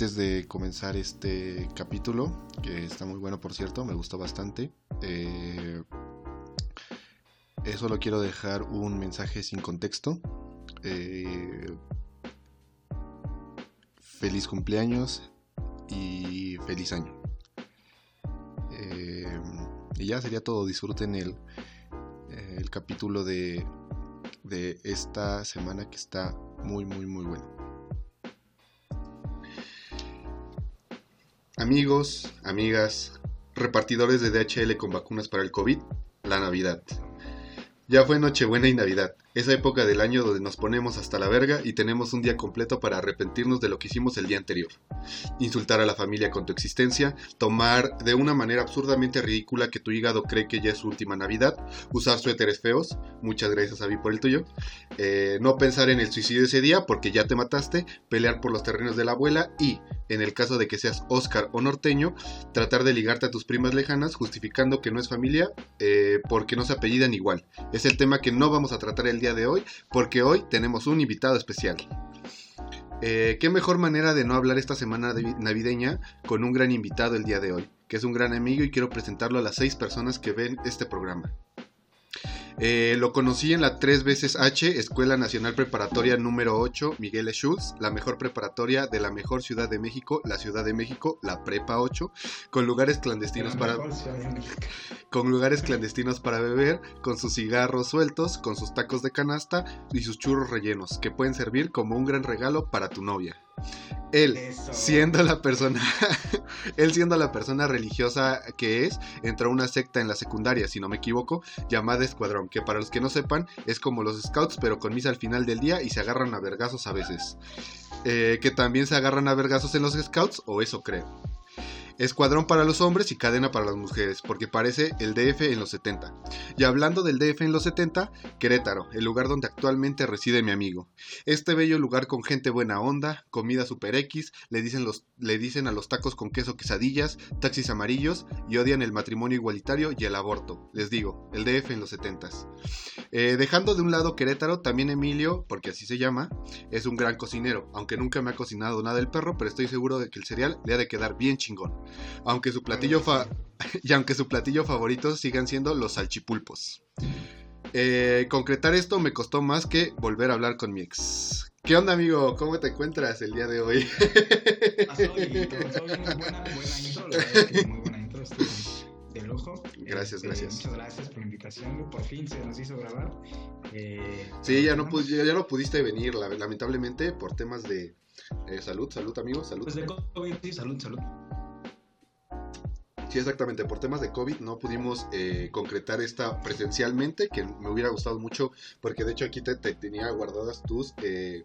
antes de comenzar este capítulo, que está muy bueno por cierto, me gustó bastante, eh, solo quiero dejar un mensaje sin contexto. Eh, feliz cumpleaños y feliz año. Eh, y ya sería todo. Disfruten el, el capítulo de, de esta semana que está muy, muy, muy bueno. Amigos, amigas, repartidores de DHL con vacunas para el COVID, la Navidad. Ya fue Nochebuena y Navidad, esa época del año donde nos ponemos hasta la verga y tenemos un día completo para arrepentirnos de lo que hicimos el día anterior. Insultar a la familia con tu existencia, tomar de una manera absurdamente ridícula que tu hígado cree que ya es su última Navidad, usar suéteres feos, muchas gracias a mí por el tuyo, eh, no pensar en el suicidio ese día porque ya te mataste, pelear por los terrenos de la abuela y, en el caso de que seas Oscar o norteño, tratar de ligarte a tus primas lejanas justificando que no es familia eh, porque no se apellidan igual. Es el tema que no vamos a tratar el día de hoy porque hoy tenemos un invitado especial. Eh, qué mejor manera de no hablar esta semana navideña con un gran invitado el día de hoy, que es un gran amigo y quiero presentarlo a las seis personas que ven este programa. Eh, lo conocí en la 3 veces H, Escuela Nacional Preparatoria número 8, Miguel Schultz, la mejor preparatoria de la mejor ciudad de México, la Ciudad de México, la Prepa 8, con lugares clandestinos para con lugares clandestinos para beber, con sus cigarros sueltos, con sus tacos de canasta y sus churros rellenos, que pueden servir como un gran regalo para tu novia. Él, siendo la persona, él siendo la persona religiosa que es, entró a una secta en la secundaria, si no me equivoco, llamada Escuadrón, que para los que no sepan es como los scouts, pero con misa al final del día y se agarran a vergazos a veces. Eh, que también se agarran a vergazos en los scouts, o eso creo. Escuadrón para los hombres y cadena para las mujeres, porque parece el DF en los 70. Y hablando del DF en los 70, Querétaro, el lugar donde actualmente reside mi amigo. Este bello lugar con gente buena onda, comida super X, le dicen, los, le dicen a los tacos con queso quesadillas, taxis amarillos y odian el matrimonio igualitario y el aborto. Les digo, el DF en los 70. Eh, dejando de un lado Querétaro, también Emilio, porque así se llama, es un gran cocinero, aunque nunca me ha cocinado nada el perro, pero estoy seguro de que el cereal le ha de quedar bien chingón aunque su platillo fa y aunque su platillo favorito sigan siendo los salchipulpos. Eh, concretar esto me costó más que volver a hablar con mi ex. ¿Qué onda, amigo? ¿Cómo te encuentras el día de hoy? muy buena intro, del ojo. Gracias, este, gracias. Muchas gracias por la invitación, por fin se nos hizo grabar. Eh, sí, ya no, ya no pudiste venir, lamentablemente, por temas de eh, salud, salud, amigo, salud. Pues de COVID, sí, salud, salud. Sí, exactamente. Por temas de COVID no pudimos eh, concretar esta presencialmente, que me hubiera gustado mucho, porque de hecho aquí te, tenía guardadas tus, eh,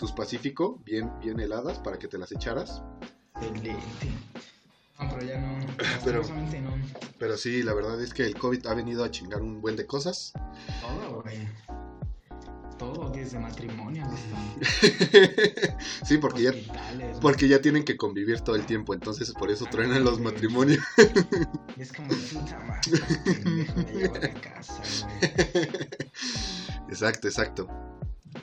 tus Pacífico, bien, bien heladas, para que te las echaras. Excelente. No, pero ya no. Pero, no. pero sí, la verdad es que el COVID ha venido a chingar un buen de cosas. Todo, güey todo desde matrimonio sí, porque ya, porque ya tienen que convivir todo el tiempo, entonces por eso truenan los matrimonios. es como puta madre, casa, Exacto, exacto.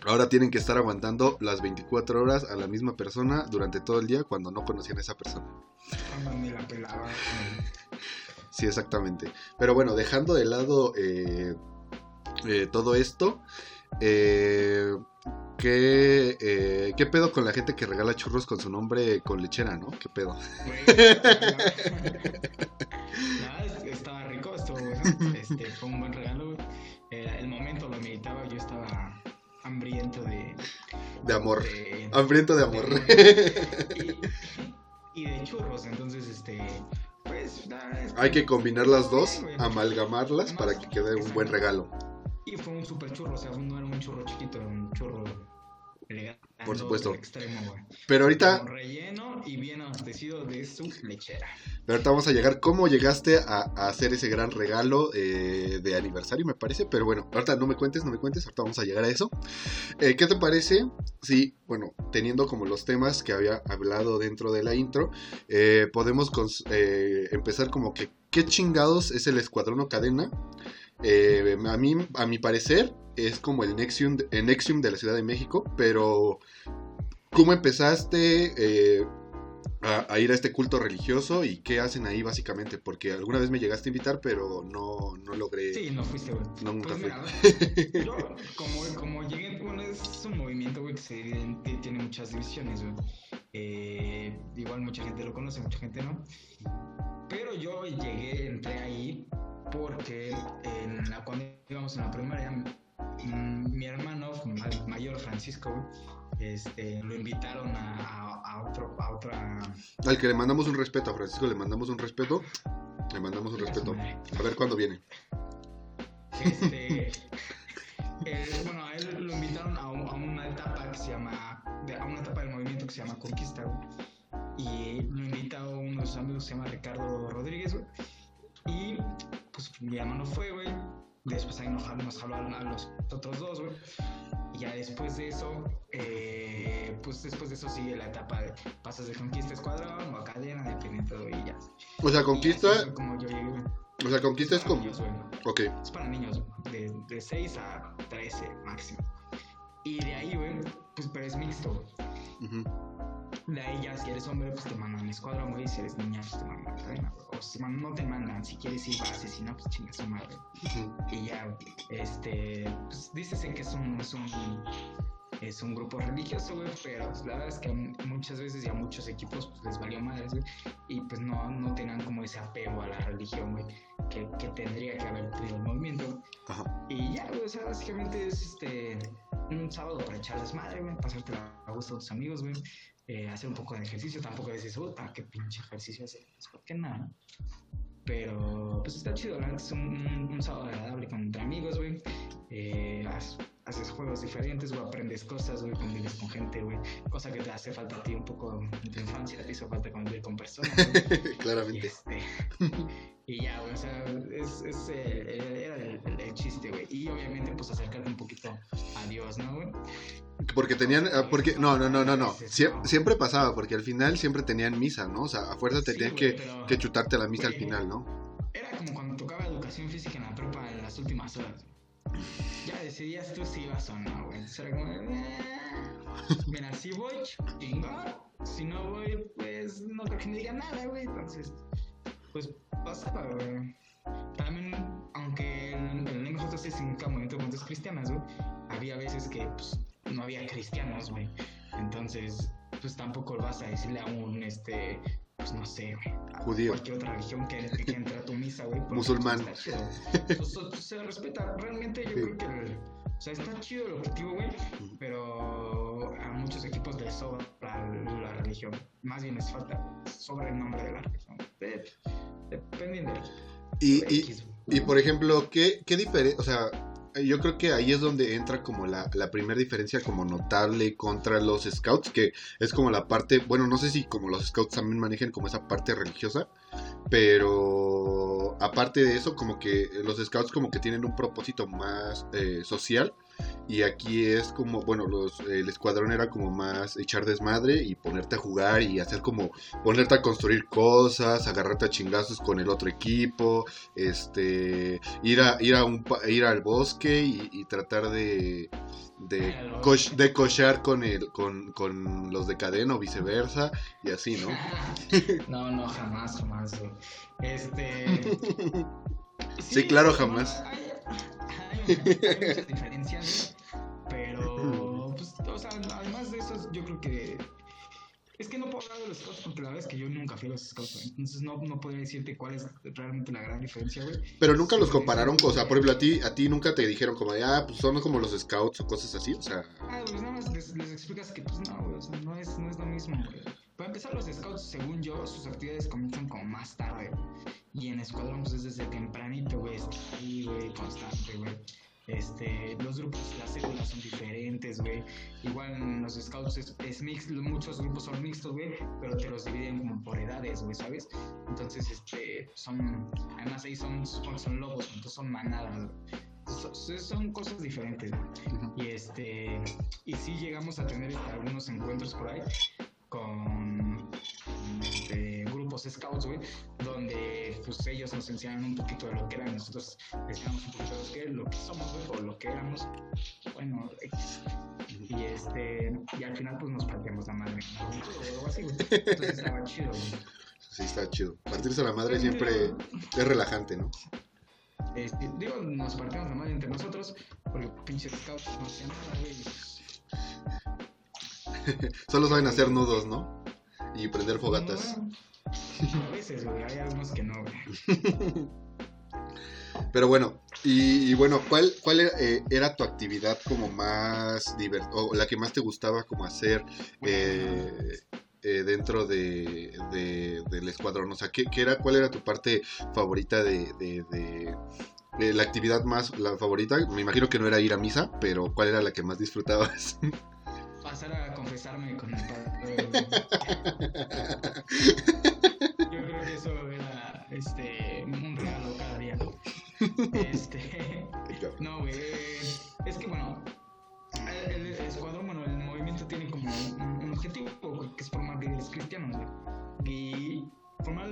Ahora tienen que estar aguantando las 24 horas a la misma persona durante todo el día cuando no conocían a esa persona. Cuando la pelaba. Sí, exactamente. Pero bueno, dejando de lado eh, eh, todo esto, eh, ¿qué, eh, ¿Qué pedo con la gente que regala churros con su nombre con lechera, no? ¿Qué pedo? estaba rico, bueno. Este, fue un buen regalo. Eh, el momento lo meditaba, yo estaba hambriento de... De amor. hambriento de amor. y, de churros, entonces, este... Pues, Hay que combinar las dos, amalgamarlas para que quede un buen regalo. Y fue un super churro, o sea, no era un churro chiquito, era un churro elegante. Por supuesto. Extremo, güey. Pero ahorita. Con relleno y bien abastecido de su lechera. Pero ahorita vamos a llegar. ¿Cómo llegaste a, hacer ese gran regalo eh, de aniversario, me parece? Pero bueno, ahorita no me cuentes, no me cuentes. Ahorita vamos a llegar a eso. Eh, ¿Qué te parece? Sí, bueno, teniendo como los temas que había hablado dentro de la intro, eh, podemos empezar como que. ¿Qué chingados es el escuadrón o cadena? Eh, a, mí, a mi parecer, es como el Nexium, el Nexium de la Ciudad de México, pero ¿cómo empezaste? Eh, a, a ir a este culto religioso y qué hacen ahí básicamente, porque alguna vez me llegaste a invitar, pero no, no logré. Sí, no fuiste, güey. No, nunca Pues fui. mira, yo, como, como llegué, bueno, es un movimiento, güey, que, se que tiene muchas divisiones, güey. Eh, igual mucha gente lo conoce, mucha gente no. Pero yo llegué, entré ahí porque en la, cuando íbamos en la primaria, mm, mi hermano ma- mayor, Francisco, este, lo invitaron a, a, a otro, a otra... Al que le mandamos un respeto, a Francisco le mandamos un respeto. Le mandamos un respeto. A ver cuándo viene. Este, eh, bueno, a él lo invitaron a, un- a una etapa que se llama, a una etapa del movimiento que se llama Conquista. Y lo invita uno de sus amigos que se llama Ricardo Rodríguez. Y pues mi hermano fue, güey. Después ahí nos, nos jaló a, los otros dos, güey. Y ya después de eso, eh, pues después de eso sigue la etapa de pasas de conquista a escuadrón o a cadena, dependiendo, güey, y ya. O sea, conquista, así como yo llegué, o sea, conquista es como... niños, güey. Ok, Es para niños de, de 6 a 13 máximo. Y de ahí, güey, pues pero es mixto. güey. ujú, De ahí ya si eres hombre, pues te mandan a escuadrón, güey. Si eres niña, pues te mandan a cadena, güey. O si man- no te mandan, si quieres ir si no, pues chingas su madre. Y ya, este, pues dícese que es un, es un, es un grupo religioso, güey, pero pues, la verdad es que a muchas veces y a muchos equipos pues, les valió madres, güey, y pues no, no tenían como ese apego a la religión, güey, que, que tendría que haber tenido el movimiento. Ajá. Y ya, güey, o sea, básicamente es este, un sábado para echar desmadre, güey, pasarte a gusto con tus amigos, güey, eh, hacer un poco de ejercicio, tampoco dices, puta, qué pinche ejercicio hacer, pues, ¿por qué nada? Pero, pues está chido, neta, es un, un- sábado agradable con entre amigos, güey. Eh, haces juegos diferentes, güey, aprendes cosas, güey, convives con gente, güey. Cosa que te hace falta a ti un poco en tu infancia, te hizo falta convivir con personas, güey. Y, Claramente. este, y ya, güey, o sea, es, es, eh, era el, el- el chiste, güey. Y obviamente, pues acercarte un poquito a Dios, ¿no, güey? Porque tenían, ah, porque, no, no, no, no, no, Sie- siempre pasaba, porque al final siempre tenían misa, ¿no? O sea, a fuerza te Sí, tenían güey, que, pero que chutarte la misa al final, ¿no? Era como cuando tocaba educación física en la prepa en las últimas horas. Ya decidías tú si ibas o no, güey. Entonces como, "Eh, mira, si voy, chingón. Si no voy, pues no creo que me digan nada, güey. Entonces, pues pasaba, güey. También, aunque el, el MJC significa Movimiento de Cristianas, güey, había veces que pues, no había cristianos, güey. Entonces, pues tampoco vas a decirle a un, este, pues no sé, Judío. cualquier otra religión que, que entre a tu misa, güey. porque, Musulmán. pues, está. Pues, pues, se respeta. Realmente yo Sí. creo que, el- o sea, está chido el objetivo, güey, pero a muchos equipos les sobra la, la religión. Más bien les falta, sobra el nombre de la religión. De- dependiendo del Y, y, y por ejemplo, ¿qué, qué diferencia? O sea, yo creo que ahí es donde entra como la, la primera diferencia como notable contra los scouts, que es como la parte, bueno, no sé si como los scouts también manejan como esa parte religiosa, pero aparte de eso, como que los scouts como que tienen un propósito más eh, social. Y aquí es como, bueno, los, el escuadrón era como más echar desmadre y ponerte a jugar y hacer como, ponerte a construir cosas, agarrarte a chingazos con el otro equipo, este, ir a, ir a ir al bosque y tratar de, de, coch- de cochear con, el, con, con los de cadena o viceversa y así, ¿no? No, no, jamás, jamás, güey. Este. Sí, claro, bueno, jamás. Hay, hay- hay muchas diferencias, pero, pues, o sea, además de eso, yo creo que. Es que no puedo hablar de los scouts porque la verdad es que yo nunca fui a los scouts, güey. Entonces no, no podría decirte cuál es realmente la gran diferencia, güey. Pero nunca los compararon, con- o sea, por ejemplo, a ti, a ti nunca te dijeron como de, ah, pues son como los scouts o cosas así, o sea, Ah, pues nada más les, les explicas que pues no, güey, o sea, no es, no es lo mismo, güey. Para empezar, los scouts, según yo, sus actividades comienzan como más tarde. Y en escuadrón, pues es desde tempranito, güey, está ahí, güey, constante, güey. Este, los grupos, las células son diferentes, güey. Igual en los scouts es, es mix, muchos grupos son mixtos, güey, pero te los dividen como por edades, güey, ¿sabes? Entonces, este, son, además ahí son, son lobos, entonces son manadas, güey. Son, cosas diferentes. Y este y sí llegamos a tener algunos encuentros por ahí con este, scouts, güey, donde pues ellos nos enseñaron un poquito de lo que eran, nosotros enseñamos un poquito de lo que, lo que somos, güey, o lo que éramos. Bueno, X. Y este, y al final pues nos partíamos la madre. O así, güey. Entonces estaba chido, güey. Sí, está chido. Partirse la madre siempre es relajante, ¿no? Este, digo, nos partíamos la madre entre nosotros, porque pinches scouts no hacían nada, güey. Solo saben hacer nudos, ¿no? Y prender fogatas. No, a veces, güey, hay algunos que no, güey. Pero bueno, y, y bueno, ¿cuál, cuál era, eh, era tu actividad como más divertida, o la que más te gustaba como hacer eh, eh, dentro de, de- del escuadrón? O sea, ¿qué, qué era, ¿cuál era tu parte favorita de, de- de- de la actividad más, la favorita? Me imagino que no era ir a misa, pero ¿cuál era la que más disfrutabas? Pasar a confesarme con el padre. este, un regalo cada día. Este, no, güey. Es que, bueno, el, el escuadrón, bueno, el movimiento tiene como un, un objetivo que es formar líderes cristianos, güey. Y formar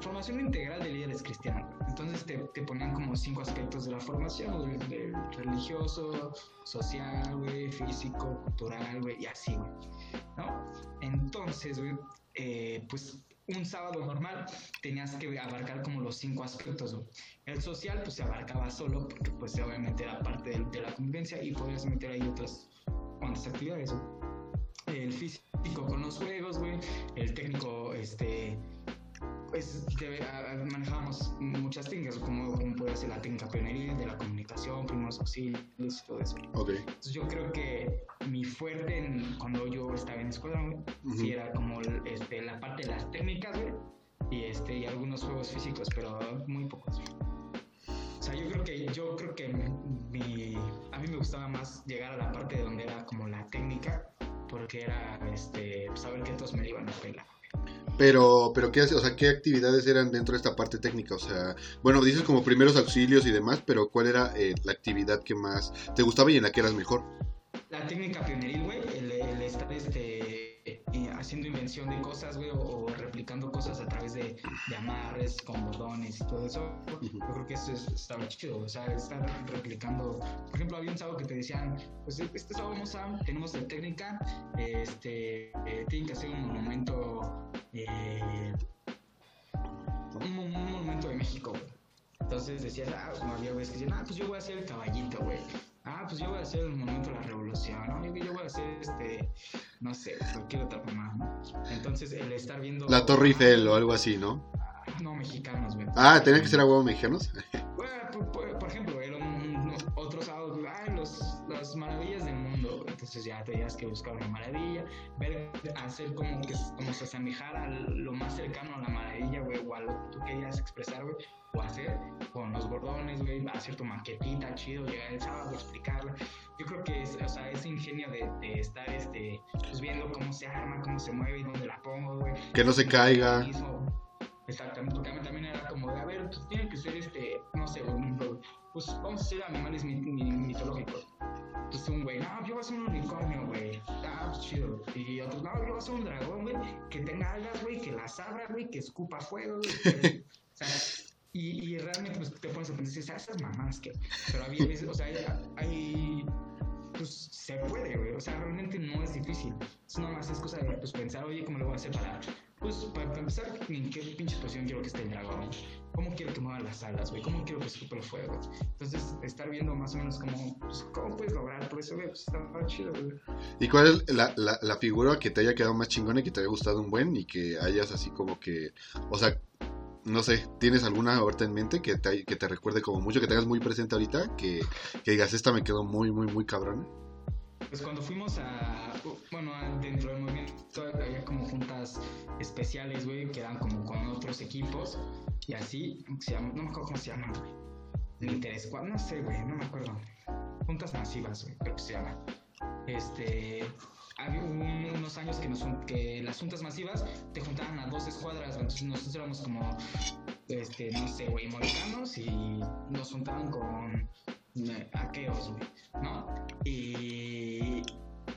formación integral de líderes cristianos. Entonces te, te ponían como cinco aspectos de la formación, güey, religioso, social, güey, físico, cultural, güey, y así, güey. ¿No? Entonces, güey, eh, pues un sábado normal tenías que abarcar como los cinco aspectos. El social, pues se abarcaba solo, porque pues obviamente era parte de, la convivencia y podías meter ahí otras cuantas actividades. El físico con los juegos, güey. El técnico, este. Pues a- manejábamos muchas técnicas, como, como puede ser la técnica pioneril, de la comunicación, primeros auxilios y todo eso. ok. Entonces yo creo que mi fuerte en- cuando yo estaba en escuela, güey, Ujú. sí era como este, la parte de las técnicas, güey, y, este, y algunos juegos físicos, pero muy pocos. O sea, yo creo que, yo creo que mi, a mí me gustaba más llegar a la parte de donde era como la técnica, porque era este, saber que todos me la iban a pelar. Pero, pero ¿qué? O sea, ¿qué actividades eran dentro de esta parte técnica? O sea, bueno, dices como primeros auxilios y demás, pero ¿cuál era eh, la actividad que más te gustaba y en la que eras mejor? La técnica pioneril, güey, el estar este, eh, haciendo invención de cosas, güey, o, o replicando cosas a través de, de amarres, con bordones y todo eso, yo creo que eso es- estaba chido, o sea, estar replicando, por ejemplo, había un sábado que te decían, pues este sábado vamos a, tenemos de técnica, este, eh, tienen que hacer un monumento, eh, un, mon- un monumento de México, güey. Entonces decías, ah, pues había güeyes que decían, ah, pues yo voy a hacer el caballito, güey. Ah, pues yo voy a hacer el monumento de la revolución, ¿no? Yo, yo voy a hacer este, no sé, cualquier otra mamá, ¿no? Entonces el estar viendo. La Torre Eiffel o algo así, ¿no? No, mexicanos, güey. Ah, ¿tenían que ser a huevo mexicanos? Bueno, por, por- por ejemplo, era un, un- otro sábado, ah, los, las maravillas del mundo. Entonces ya tenías que buscar una maravilla, ver, hacer como que como se asemejara lo más cercano a la maravilla, güey, o a lo que tú querías expresar, güey, o hacer con los bordones, güey, hacer tu maquetita, chido, llegar el sábado, explicarla. Yo creo que es, o sea, ese ingenio de, de estar, este, pues viendo cómo se arma, cómo se mueve y dónde la pongo, güey. Que no se caiga. Mismo. Exactamente, porque a mí también era como de, a ver, pues tiene que ser este, no sé, ejemplo, pues vamos a hacer animales mit- mi- mitológicos. Pues un güey, no, yo voy a hacer un unicornio, güey. Ah, pues chido. Y otros, no, yo voy a hacer un dragón, güey, que tenga alas, güey, que las abra, güey, que escupa fuego, güey. o sea, y, realmente pues, te pones a pensar, dices, ah, esas mamás que. Pero había veces, o sea, hay- pues se puede, güey. O sea, realmente no es difícil. Es nada más es cosa de pues, pensar, oye, ¿cómo lo voy a hacer para.? Pues para, empezar, ¿en qué pinche posición quiero que esté el dragón? ¿Cómo quiero que mueva las alas, güey? ¿Cómo quiero que escupe el fuego? Entonces, estar viendo más o menos cómo, pues, cómo puedes lograr todo eso, güey, pues está chido, güey. ¿Y cuál es la, la, la figura que te haya quedado más chingona y que te haya gustado un buen y que hayas así como que, o sea, no sé, ¿tienes alguna ahorita en mente que te, que te recuerde como mucho, que tengas muy presente ahorita, que, que digas, esta me quedó muy, muy, muy cabrona? Pues cuando fuimos a, bueno, dentro del movimiento había como juntas especiales, güey, que eran como con otros equipos y así, se llama, no me acuerdo cómo se llaman, güey. Interescuad, no sé, güey, no me acuerdo. Juntas masivas, güey, creo que se llama. Este, había un- unos años que, nos, que las juntas masivas te juntaban a dos escuadras, entonces nosotros éramos como, este, no sé, güey, morecanos y nos juntaban con aqueos, güey, ¿no? Y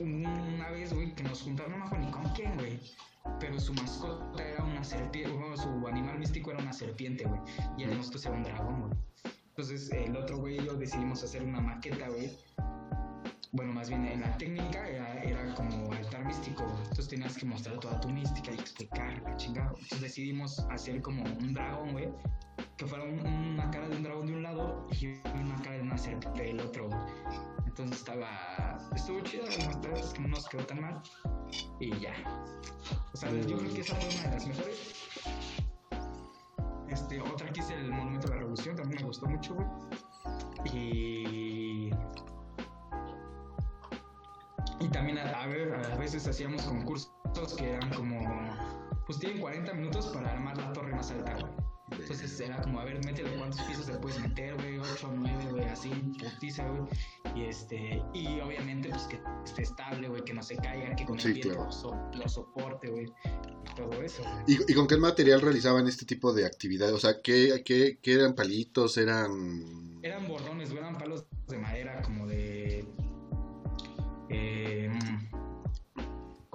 una vez, güey, que nos juntaron, no me acuerdo ni con quién, güey. Pero su mascota era una serpiente, su animal místico era una serpiente, güey. Y el nosotros era un dragón, güey. Entonces el otro güey y yo decidimos hacer una maqueta, güey. Bueno, más bien en la técnica era, como altar místico. Entonces tenías que mostrar toda tu mística y explicar la chingada. Entonces decidimos hacer como un dragón, güey. Que fuera un- una cara de un dragón de un lado y una cara de una serpiente del otro. Entonces estaba. Estuvo chido, verdad es que no nos quedó tan mal. Y ya. O sea, yo creo que esa fue una de las mejores. Este, otra que hice el Monumento de la Revolución, también me gustó mucho, güey. Y. Y también a, a ver, a veces hacíamos concursos que eran como. Pues tienen 40 minutos para armar la torre más alta, güey. Entonces era como, a ver, métele cuántos pisos te puedes meter, güey, 8 o 9, güey, así, putiza, güey. Y este, y obviamente, pues que esté estable, güey, que no se caiga, que con Sí, el viento claro. so- lo soporte, güey. Y todo eso, güey. ¿Y, y con qué material realizaban este tipo de actividades? O sea, ¿qué, qué, qué eran palitos? ¿Eran...? Eran bordones, güey, eran palos de madera como de.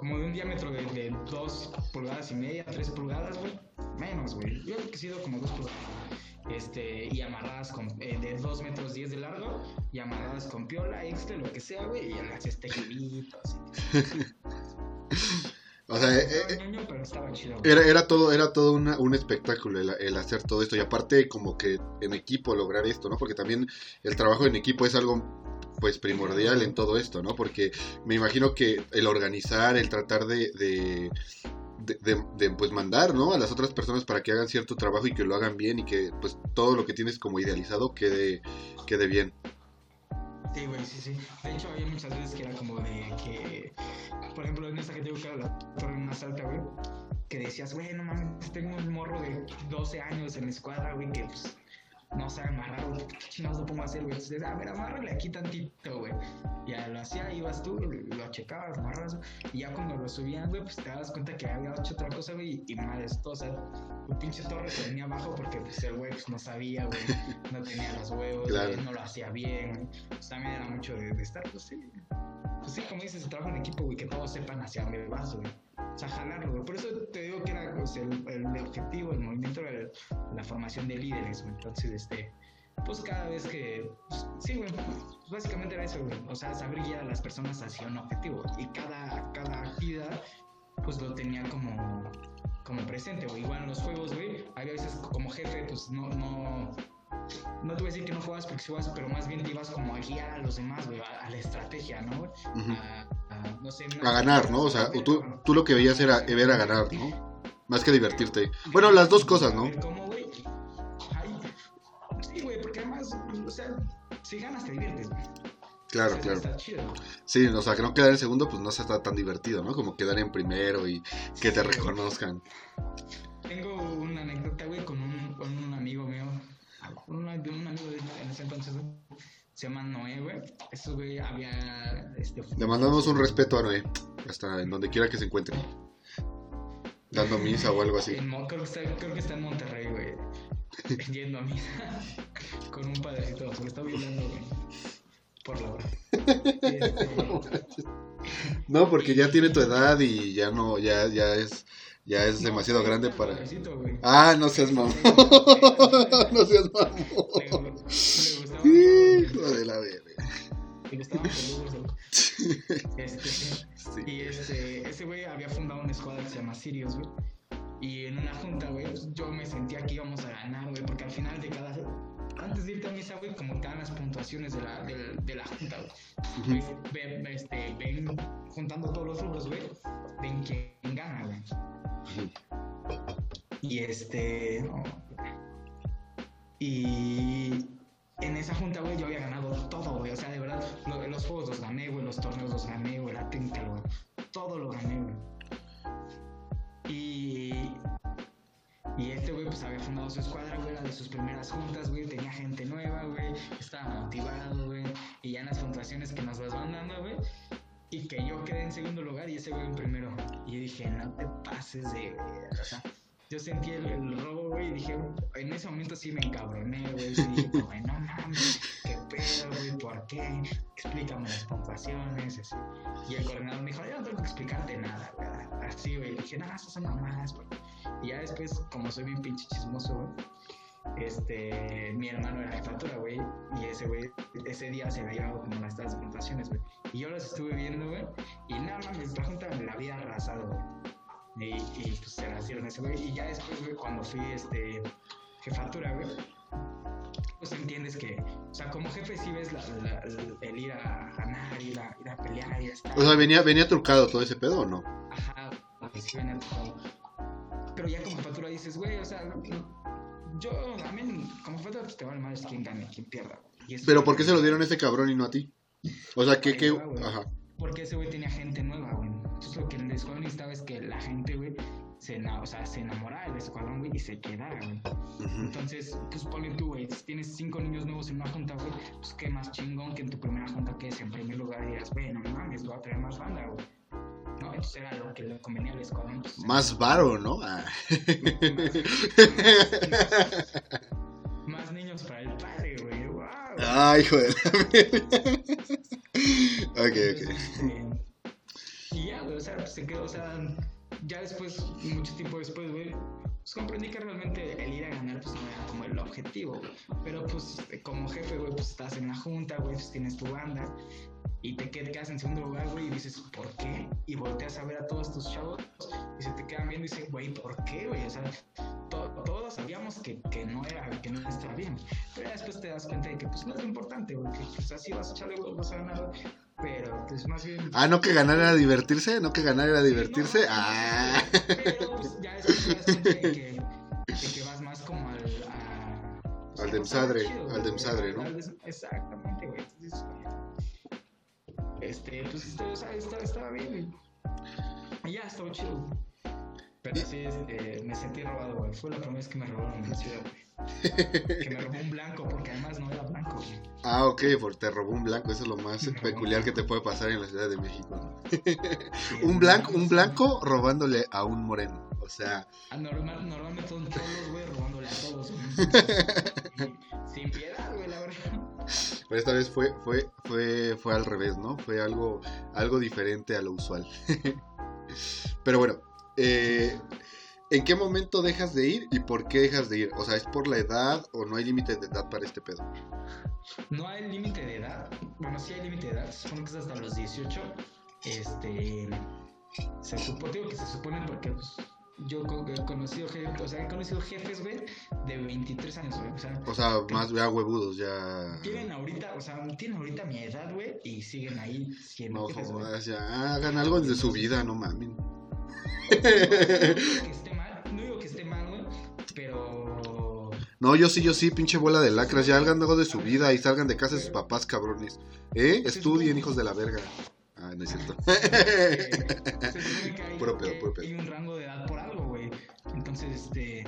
Como de un diámetro de, de 2 pulgadas y media, 3 pulgadas, güey. Menos, güey. Yo creo que he sido como 2 pulgadas. Este, y amarradas con, eh, de 2 metros 10 de largo y amarradas con piola, extra, lo que sea, güey. Y las este. O sea, eh, eh, ñoño, pero estaba chido. güey. era, era todo, era todo una- un espectáculo el, el hacer todo esto. Y aparte, como que en equipo lograr esto, ¿no? Porque también el trabajo en equipo es algo pues primordial en todo esto, ¿no? Porque me imagino que el organizar, el tratar de, de, de- de- de, pues mandar, ¿no? A las otras personas para que hagan cierto trabajo y que lo hagan bien y que pues todo lo que tienes como idealizado quede, quede bien. Sí, güey, sí, sí. De hecho, había muchas veces que era como de que, por ejemplo, en esta que te era la torre más alta, güey, que decías, güey, no mames, tengo un morro de 12 años en la escuadra, güey, que pues no güey, ¿qué chingados lo pongo a hacer, güey? Entonces, a ver, amárrale aquí tantito, güey. Ya lo hacía, ibas tú, lo checabas, amarras, y ya cuando lo subían, güey, pues te dabas cuenta que había hecho otra cosa, güey, y madre, esto, o sea, tu pinche torre se venía abajo porque pues el güey pues, no sabía, güey, no tenía los huevos, Claro. güey, no lo hacía bien, güey pues también era mucho de, de estar, pues sí. Pues sí, como dices, trabajo en equipo, güey, que todos sepan hacia dónde vas, güey. O sea, jalarlo. Por eso te digo que era pues, el, el objetivo, el movimiento, era el- la formación de líderes, güey. Entonces, este, pues cada vez que, pues, sí, güey, pues, básicamente era eso, güey. O sea, saber guiar a las personas hacia un objetivo. Y cada, cada actividad, pues lo tenía como, como presente, güey. Igual en los juegos, güey, había veces como jefe, pues no, no, no te voy a decir que no juegas porque sí juegas, pero más bien te ibas como a guiar a los demás, güey, a, a la estrategia, ¿no? güey? Ujú. A, a, no sé, A ganar, ¿no? O sea, tú, tú lo que veías era, era ganar, ¿no? Más que divertirte. Bueno, las dos cosas, ¿no? A ver, ¿Cómo, güey? Sí, güey, porque además, o sea, si ganas te diviertes, güey. Claro, O sea, claro. Chido. Sí, o sea, que no quedar en segundo, pues no está tan divertido, ¿no? Como quedar en primero y que te Sí, güey. reconozcan. Tengo una anécdota, güey, con un. Una- de un amigo de en ese entonces. Se llama Noé, güey. Eso, güey, había. Este, Le mandamos un respeto a Noé, hasta en donde quiera que se encuentre. Dando misa o algo así. En creo, que está, creo que está en Monterrey, güey. Yendo a misa. con un padrecito. Se lo está violando, güey. Por la hora. Este, No, porque ya tiene tu edad y ya no, ya, ya es, ya es no, demasiado grande para. Ah, no seas mamón. No seas mamón. Le, le gustaba. Hijo de la verga. Este. Sí. Y este, ese güey había fundado una escuadra que se llama Sirius, güey. Y en una junta, güey, pues, yo me sentía que íbamos a ganar, güey, porque al final de cada. Antes de irte a misa, güey, como dan las puntuaciones de la, de, de la junta, güey. Este, ven juntando todos los rubros, güey. Ven quién gana, güey. Y este. no. Y en esa junta, güey, yo había ganado todo, güey. O sea, de verdad, lo- los juegos los gané, güey. Los torneos los gané, güey. La técnica, güey. Todo lo gané, güey. Y. Y este güey, pues había fundado su escuadra, güey. Era de sus primeras juntas, güey. Tenía gente nueva, güey. Estaba motivado, güey. Y ya en las puntuaciones que nos las van dando, güey. Y que yo quedé en segundo lugar y ese güey en primero. Y dije, no te pases de. verga", O sea, yo sentí el, robo, güey, y dije, en ese momento sí me encabroné, güey. Sí dije, no mames, qué pedo, güey, ¿por qué? Explícame las puntuaciones, así. Y el coordinador me dijo, yo no tengo que explicarte nada, güey. Así, güey. Dije, nada, esas son mamadas, güey. Y ya después, como soy bien pinche chismoso, güey, este, mi hermano era jefatura, güey, y ese güey, ese día se había llevado como las votaciones, güey. Y yo los estuve viendo, güey, y nada más, la junta me la había arrasado, güey. Y, y pues se la hicieron ese güey. Y ya después, güey, cuando fui, este, jefatura, güey, pues entiendes que, o sea, como jefe sí ves la, la- el ir a ganar, ir a, ir a pelear y estar. O sea, venía, venía trucado todo ese pedo, ¿o no? Ajá, sí venía todo. Pero ya como jefatura dices, güey, o sea, no- yo, a mí, como jefatura, pues te vale más quién gane, quién pierda. Y eso- Pero ¿por qué se lo dieron a ese cabrón y no a ti? O sea, que, que, ajá. Porque ese güey tenía gente nueva, güey. Entonces lo que el escuadrón necesitaba es que la gente, güey, se, o sea, se enamorara del escuadrón, güey, y se quedara, güey. Ujú. Entonces, pues ponle tú, güey, si tienes cinco niños nuevos en una junta, güey, pues qué más chingón que en tu primera junta que es en primer lugar digas, güey, no mames, voy a traer más banda, güey. No, entonces era lo que le convenía al escuadrón. pues, Más varo, ¿no? Ah. Más niños para el padre, güey. Ay, hijo de la Ok, ok. este, y ya, güey, o sea, pues se quedó, o sea, ya después, mucho tiempo después, güey, pues comprendí que realmente el ir a ganar, pues no era como el objetivo, güey. Pero pues como jefe, güey, pues estás en la junta, güey, pues tienes tu banda y te qued- quedas en segundo lugar, güey, y dices, ¿por qué? Y volteas a ver a todos tus chavos y se te quedan viendo y dicen, güey, ¿por qué, güey? O sea, to- todos sabíamos que, que no era, que no estaba bien. Después te das cuenta de que, pues, no es lo importante, güey, que pues así vas a echarle, güey, vas a ganar. Pero, pues, más bien... Ah, no que ganar era divertirse, no que ganar era divertirse. No, Ah. Pero, pues, ya después te das cuenta de que, de que vas más como al... A, pues, Al demsadre, al demsadre, ¿no? Exactamente, güey. Entonces, este, pues, este, o sea, estaba, estaba bien, güey. Y ya, estaba chido. Pero sí, este, me sentí robado, güey. Fue la primera vez que me robaron en la ciudad, güey. Que me robó un blanco, porque además no era blanco, güey. Ah, ok, porque te robó un blanco, eso es lo más Me peculiar que te puede pasar en la Ciudad de México. Un blanco, un blanco robándole a un moreno. O sea, Ah, normal, normalmente son todos, güey, robándole a todos, güey. Sin piedad, güey, la verdad. pero esta vez fue, fue, fue, fue al revés, ¿no? Fue algo, algo diferente a lo usual. pero bueno, eh, ¿en qué momento dejas de ir y por qué dejas de ir? O sea, ¿es por la edad o no hay límite de edad para este pedo? No hay límite de edad. Bueno, sí hay límite de edad. Se supone que es hasta los 18. Este. Se supone digo que se supone porque pues, yo he conocido o sea, he conocido jefes, güey, de 23 años, güey. O sea, O sea, más ya huevudos, ya... tienen ahorita, o sea, tienen ahorita mi edad, güey, y siguen ahí siendo No jefes, jodas, ya hagan algo de su vida, no mamen. No digo que esté mal, no digo que esté mal, güey, pero. No, yo sí, yo sí, pinche bola de lacras, ya hagan algo de su vida y salgan de casa de sus papás, cabrones. ¿Eh? Estudien, hijos de la verga. Ah, no es cierto. Que Puro pedo, que puro pedo. hay un rango de edad por algo, güey. Entonces, este.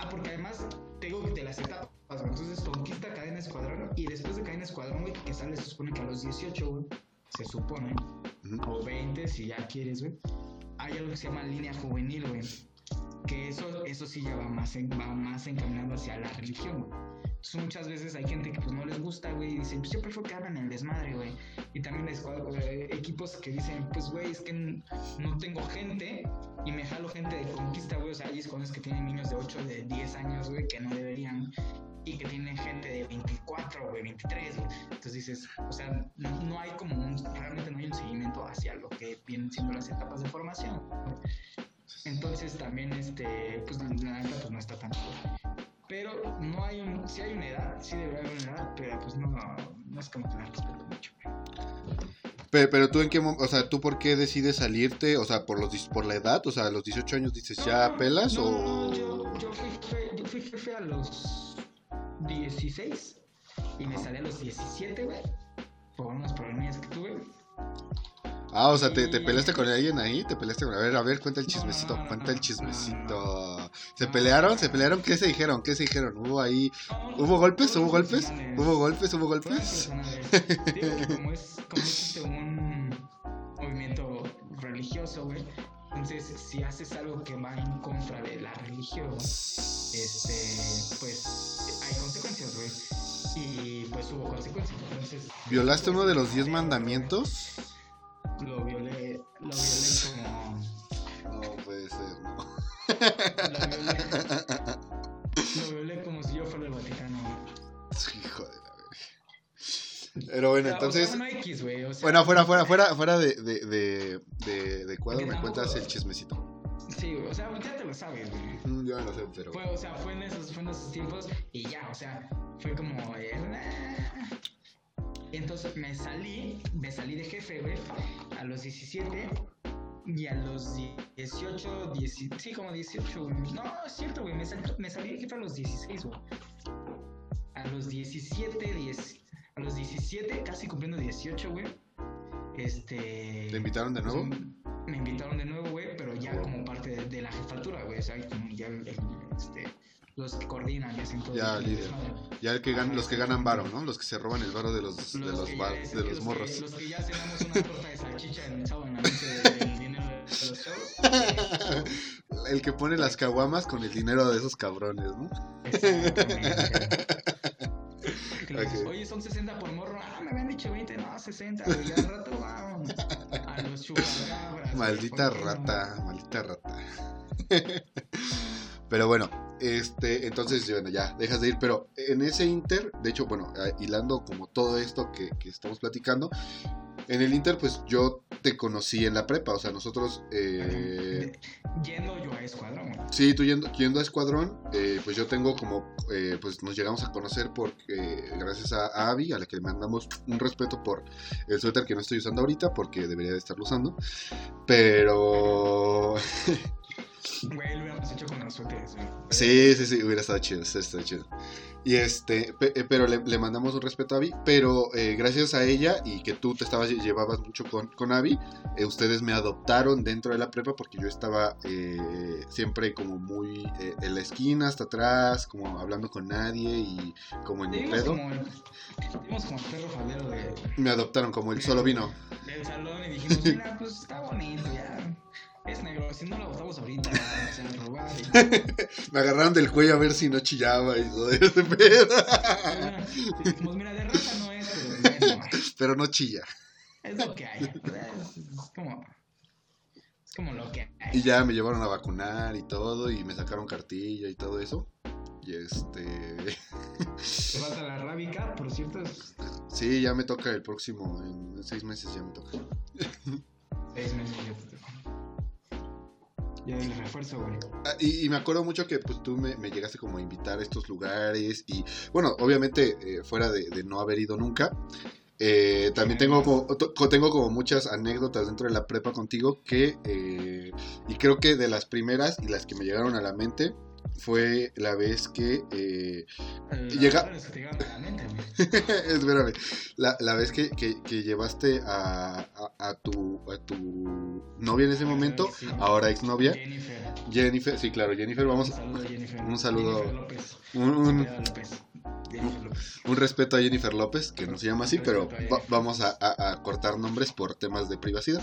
Ah, porque además tengo de las etapas, güey. Entonces, conquista cadena escuadrón. Y después de cadena escuadrón, güey, que sale, se supone que a los 18, güey. Se supone. O 20, si ya quieres, güey. Hay algo que se llama línea juvenil. Que eso, eso sí ya va más, en- va más encaminado hacia la religión. Entonces, muchas veces hay gente que pues no les gusta, güey, y dicen, pues yo prefiero que hagan el desmadre, güey. Y también equipos que dicen, pues güey, es que no tengo gente y me jalo gente de conquista, güey. O sea, hay escuadrones que tienen niños de 8, de 10 años, güey, que no deberían. Y que tienen gente de 24, güey, 23, güey. Entonces dices, o sea, no, no hay como un, realmente no hay un seguimiento hacia lo que vienen siendo las etapas de formación. Entonces también, este, pues la neta, pues no está tan. Pero no hay un, sí hay una edad, sí debería haber una edad, pero pues no, no es como que la respeto mucho. Pero, pero tú en qué o sea, ¿tú por qué decides salirte? O sea, por los por la edad, o sea, a los 18 años dices, ¿ya No, pelas no, o...? no, yo, yo fui jefe, yo fui jefe a los 16 y me salí a los 17, güey. Por unos problemas que tuve. Ah, o sea, ¿te, te peleaste con alguien ahí? ¿Te peleaste con... A ver, a ver, cuenta el chismecito, cuenta el chismecito. ¿Se pelearon? ¿Se pelearon? ¿Qué se dijeron? ¿Qué se dijeron? ¿Hubo ahí... ¿Hubo golpes? ¿Hubo golpes? ¿Hubo golpes? ¿Hubo golpes? Digo como es, como es este, un movimiento religioso, güey. Entonces, si haces algo que va en contra de la religión, este, pues hay consecuencias, güey. Y pues hubo consecuencias. Entonces, ¿Violaste uno de los 10 mandamientos? lo violé, lo violé como... No puede ser, no. Lo violé, lo violé como si yo fuera el Vaticano. Hijo de la verga. Pero bueno, entonces... Bueno, X, fuera, fuera, fuera, fuera de, de, de, de, de cuadro, me cuentas el chismecito. Sí, o sea, ya te lo sabes, güey. Mm, yo no lo sé, pero... Fue, o sea, fue en, esos, fue en esos tiempos y ya, o sea, fue como... Eh, entonces me salí, me salí de jefe, güey, a los 17 y a los 18, 10, sí, como 18, güey. No, es cierto, güey, me, sal- me salí de jefe a los 16, güey. A los 17, 10, a los 17, casi cumpliendo 18, güey. Este. ¿Te invitaron de nuevo? pues, me invitaron de nuevo, güey, pero ya como parte de, de la jefatura, güey. O sea, como ya este, los que coordinan y hacen todo. Ya, el líder. Ya el que gan- los que ganan varo, ¿no? Los que se roban el varo de los, de los, que bar- de los que- morros. Los que ya cenamos una torta de salchicha en el sábado en la noche del dinero de los shows. el que pone las caguamas con el dinero de esos cabrones, ¿no? Que dices, Ok. Oye, son 60 por morro. Ah, me habían dicho 20. No, 60, güey. Ya al rato vamos. A los chupacabras. Maldita rata, maldita rata. Pero bueno, este, entonces, bueno, ya, dejas de ir. Pero en ese inter, de hecho, bueno, eh, hilando como todo esto que, que estamos platicando, en el inter, pues yo te conocí en la prepa. O sea, nosotros, eh, Yendo yo a escuadrón, sí, tú yendo, yendo a Escuadrón, eh, pues yo tengo como, eh, pues nos llegamos a conocer porque, gracias a, a Abby, a la que le mandamos un respeto por el suéter que no estoy usando ahorita, porque debería de estarlo usando. Pero... Güey, lo hubiéramos hecho con suéteres, güey. Sí, sí, sí, hubiera estado chido, estado chido. Y este, pe- eh, pero le, le mandamos un respeto a Abby, pero eh, gracias a ella y que tú te estabas llevabas mucho con, con Abby, eh, ustedes me adoptaron dentro de la prepa porque yo estaba eh, siempre como muy eh, en la esquina, hasta atrás, como hablando con nadie y como en vimos pedo. como, el- como el perro faldero de, Me adoptaron como el solo vino. del salón y dijimos, mira, pues está bonito ya. Es negro, si no lo botamos ahorita, se va a robar. Y, Me agarraron del cuello a ver si no chillaba y todo ese pedo. y dijimos, mira, de raza no es, pero bueno, Pero no chilla. es lo que hay. Es, como, es como lo que Y hay. ya me llevaron a vacunar y todo, y me sacaron cartilla y todo eso. Y este. Te falta la rábica, por cierto, es Sí, ya me toca el próximo, en seis meses ya me toca. Ya el refuerzo, güey. Ah, y, me acuerdo mucho que pues tú me, llegaste como a invitar a estos lugares. Y bueno, obviamente, eh, fuera de, no haber ido nunca. eh, también tengo como, tengo como muchas anécdotas dentro de la prepa contigo que, eh, y creo que de las primeras y las que me llegaron a la mente fue la vez que eh, Llega-. Espérame, la, la vez que, que- que llevaste a, a- a tu, a tu novia en ese momento, Sí. ahora exnovia, Jennifer. Jennifer, sí, claro, Jennifer, vamos, Un saludo, Jennifer. un saludo. Jennifer López. un, respeto a Jennifer López, que no se llama así, pero va- vamos a, a- a cortar nombres por temas de privacidad.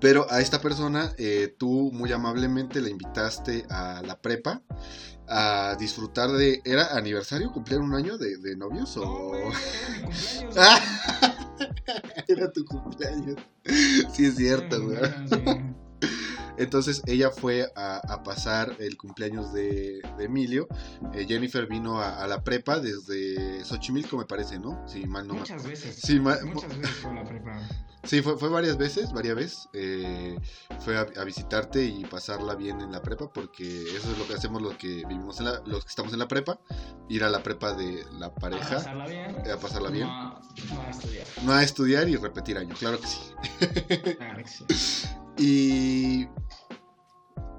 Pero a esta persona, eh, tú muy amablemente la invitaste a la prepa a disfrutar de... ¿Era aniversario? ¿Cumplían un año de, de novios? No, o... güey, era mi cumpleaños. Ah, Era tu cumpleaños. Sí, es cierto, güey. sí. Entonces ella fue a, a pasar el cumpleaños de, de Emilio. Eh, Jennifer vino a, a la prepa desde Xochimilco, me parece, ¿no? Si mal no Muchas veces. Sí, Muchas veces fue la prepa. Sí, fue, fue varias veces, varias veces. eh, fue a, a visitarte y pasarla bien en la prepa, porque eso es lo que hacemos los que vivimos en la, los que estamos en la prepa, ir a la prepa de la A pareja, pasarla bien. eh, a pasarla bien, No, no a estudiar. no a estudiar y repetir año, claro que sí. Claro que sí. Y,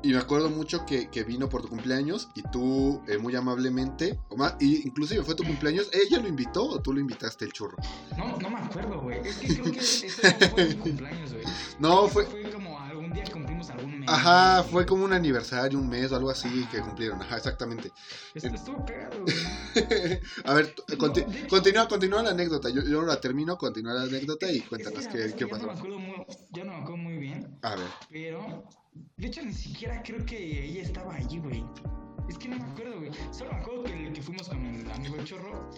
y me acuerdo mucho que, que vino por tu cumpleaños y tú eh, muy amablemente, o más, y inclusive fue tu cumpleaños, ¿ella lo invitó o tú lo invitaste el churro? No, no me acuerdo, güey. Es que creo que ese no fue mi cumpleaños, güey. No, fue... Fue como algún día que cumplimos algún mes. Ajá, fue como un aniversario, un mes o algo así que cumplieron, ajá, exactamente. Esto estuvo cagado, güey. A ver, conti- No, de continúa, continúa la anécdota, yo, yo la termino, continúa la anécdota y Es que cuéntanos qué, qué No me pasó. acuerdo muy, ya no me acuerdo muy bien, A ver, pero de hecho ni siquiera creo que ella estaba allí, güey. Es que no me acuerdo, güey. Solo me acuerdo que, que fuimos con el amigo el chorro.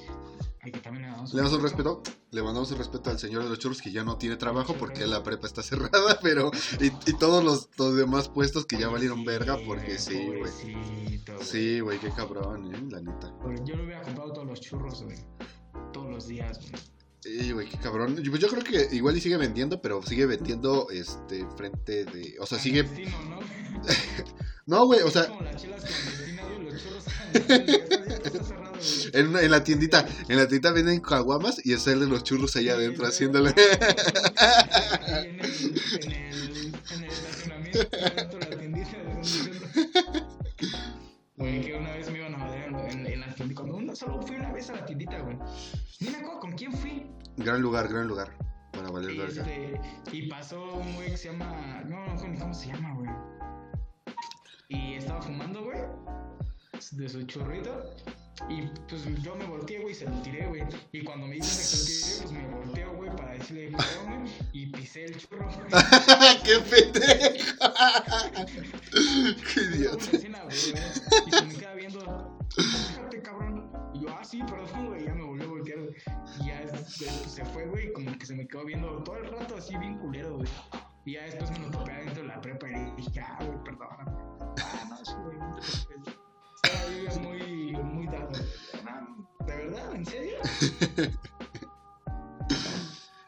Ay, que también le damos le un respeto, le mandamos un respeto al señor de los churros que ya no tiene trabajo porque la prepa está cerrada, pero y, y todos los, los demás puestos que ya valieron verga porque sí, güey. Sí, güey, qué cabrón, eh, la neta. Yo le hubiera comprado todos los churros, güey. Todos los días, güey. Y, güey, qué cabrón. Yo- Pues yo creo que igual y sigue vendiendo, pero sigue vendiendo este frente de. O sea, sigue. Clandestino, ¿no? No, güey, o Es sea, como las chelas los churros en, una- en la tiendita, en la tiendita venden caguamas y salen los churros allá adentro haciéndole. En el, en el, en el estacionamiento, dentro de la tiendita. de- Güey, que una vez me iban a madrear en, en, la solo fui una vez a la tiendita, güey. Ni me acuerdo con quién fui. gran lugar, gran lugar. Para valer Y, verga. este, y pasó un güey que se llama. No, no, ni cómo se llama, güey. Y estaba fumando, güey. De su churrito. Y pues yo me volteé, güey, y se lo tiré, güey. Y cuando me dicen que se lo tiré, pues me volteo, güey, para decirle, güey. Y pisé el churro, güey. ¡Qué pendejo! ¡Qué idiota! Y se me queda viendo. Sí, perdón, güey. Ya me volvió a voltear. Y ya pues, se fue, güey. Como que se me quedó viendo todo el rato así, bien culero, güey. Y ya después me lo topé adentro de la prepa y dije, ah, güey, perdón. Ah, no, güey. Estaba muy, muy dado. ¿De verdad? ¿En serio?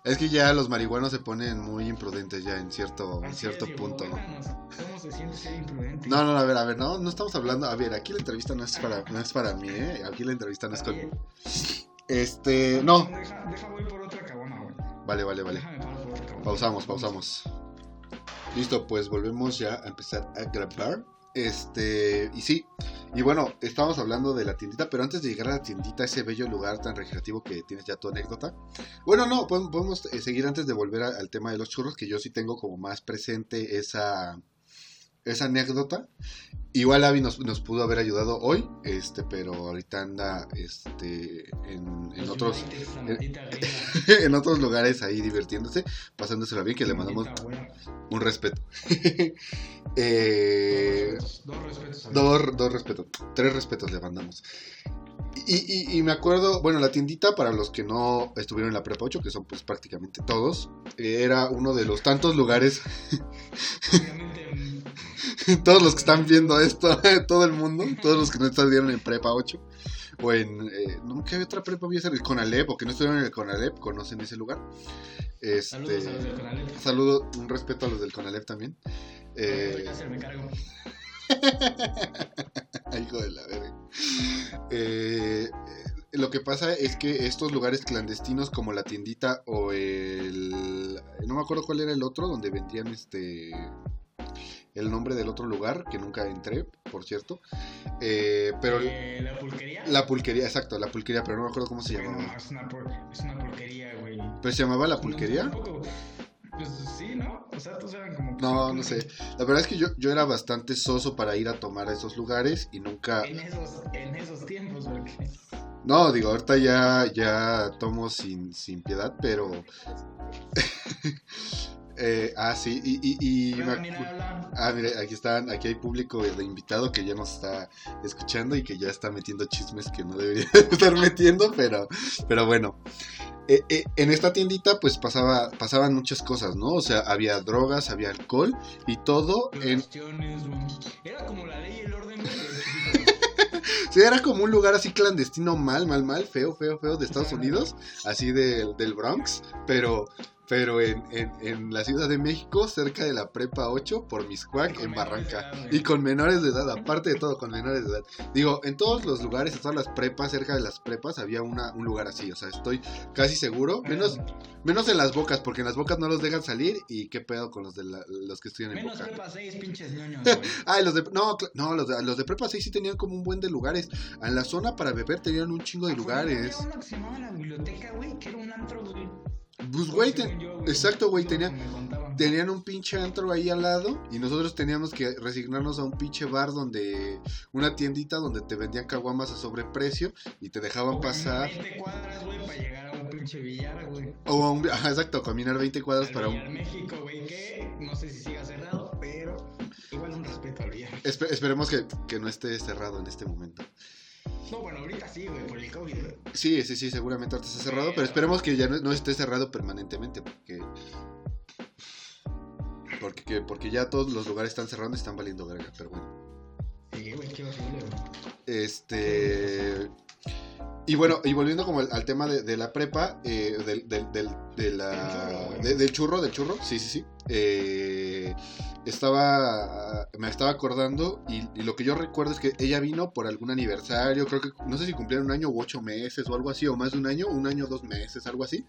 Es que ya los marihuanos se ponen muy imprudentes ya en cierto, en cierto es, punto. cuéntanos, ¿Cómo se siente ser imprudente? No, no, a ver, a ver, no, no estamos hablando. A ver, aquí la entrevista no es para, no es para mí, ¿eh? Aquí la entrevista no es conmigo. Este, no. Deja, deja voy por otra cabona, güey. Vale, vale, vale. Pausamos, pausamos. Listo, pues volvemos ya a empezar a grabar. Este, y sí, y bueno, estábamos hablando de la tiendita, pero antes de llegar a la tiendita, ese bello lugar tan recreativo que tienes ya tu anécdota. Bueno, no, podemos, eh, seguir antes de volver al tema de los churros, que yo sí tengo como más presente esa, esa anécdota. Igual Avi nos, nos pudo haber ayudado hoy, este, pero ahorita anda este, en, otros, en otros lugares ahí divirtiéndose, pasándosela bien, que le mandamos un respeto. Eh, Dos respetos. Dos respetos. a dos, dos respetos. Tres respetos le mandamos. Y, y- y me acuerdo, bueno, la tiendita, para los que no estuvieron en la prepa 8, que son pues prácticamente todos, era uno de los tantos lugares, Obviamente, todos los que están viendo esto, todo el mundo, todos los que no estuvieron en prepa 8, o en, eh, no, ¿qué otra prepa voy a hacer? El Conalep, o que no estuvieron en el Conalep, conocen ese lugar. Este, saludos a los del Conalep. saludo, un respeto a los del Conalep también. Eh, me cargo. Hijo de la verga. Eh, eh, lo que pasa es que estos lugares clandestinos como la tiendita o el... No me acuerdo cuál era el otro donde vendían este... El nombre del otro lugar, que nunca entré, por cierto. Eh, pero Eh, la pulquería. la pulquería, exacto, la pulquería, pero no me acuerdo cómo se Güey, no, llamaba. es una, por- es una porquería, güey. ¿Pero se llamaba la No, pulquería? tampoco. Pues sí, ¿no? O sea, todos eran como. No, no sé. La verdad es que yo, yo era bastante soso para ir a tomar a esos lugares y nunca... En esos, en esos tiempos, porque. No, digo, ahorita ya, ya tomo sin, sin piedad, pero... Eh, ah, sí, y... y, y. Ah, mira, aquí están, aquí hay público de invitado que ya nos está escuchando y que ya está metiendo chismes que no debería estar metiendo, pero, pero bueno. Eh, eh, en esta tiendita pues pasaba, pasaban muchas cosas, ¿no? O sea, había drogas, había alcohol y todo en... Era como la ley y el orden. Sí, era como un lugar así clandestino mal, mal, mal, feo, feo, feo de Estados. Unidos, así de- del Bronx, pero, pero en, en, en la Ciudad de México, cerca de la Prepa 8, por Miscuac, en Barranca. Y con menores de edad, aparte de todo, con menores de edad. Digo, en todos los lugares, en todas las prepas, cerca de las prepas, había una, un lugar así. O sea, estoy casi seguro. Menos, menos en las bocas, porque en las bocas no los dejan salir. Y qué pedo con los de la- los que estudian en Menos boca. prepa 6, pinches ñoños, güey. Ah, y los de. No, no los, de, los de prepa 6 sí tenían como un buen de lugares. En la zona para beber tenían un chingo de lugares. Había uno que se llamaba la biblioteca, güey, que era un antro, güey. Pues, güey, te- Según yo, exacto, güey, tenía-. Tenían un pinche antro ahí al lado y nosotros teníamos que resignarnos a un pinche bar donde una tiendita donde te vendían caguamas a sobreprecio y te dejaban O pasar 20 cuadras, güey, para llegar a un pinche billar, güey. o a un ajá, exacto, caminar 20 cuadras Al para un México, güey, que no sé si siga cerrado, pero igual un respeto al billar. Espe- esperemos que, que no esté cerrado en este momento. No, bueno, ahorita sí, güey, por el COVID, güey. Sí, sí, sí, seguramente ahorita está cerrado, pero esperemos que ya no, no esté cerrado permanentemente porque porque porque ya todos los lugares están cerrando y están valiendo verga, pero bueno. Sí, güey, qué horrible, güey. Este. Y bueno, y volviendo como al, al tema de, de la prepa, eh, del, del, del, de la- Del churro, de- del churro, del churro, sí, sí, sí. Eh, estaba, me estaba acordando y, y lo que yo recuerdo es que ella vino por algún aniversario, creo que, no sé si cumplieron un año u ocho meses o algo así, o más de un año, un año, dos meses, algo así.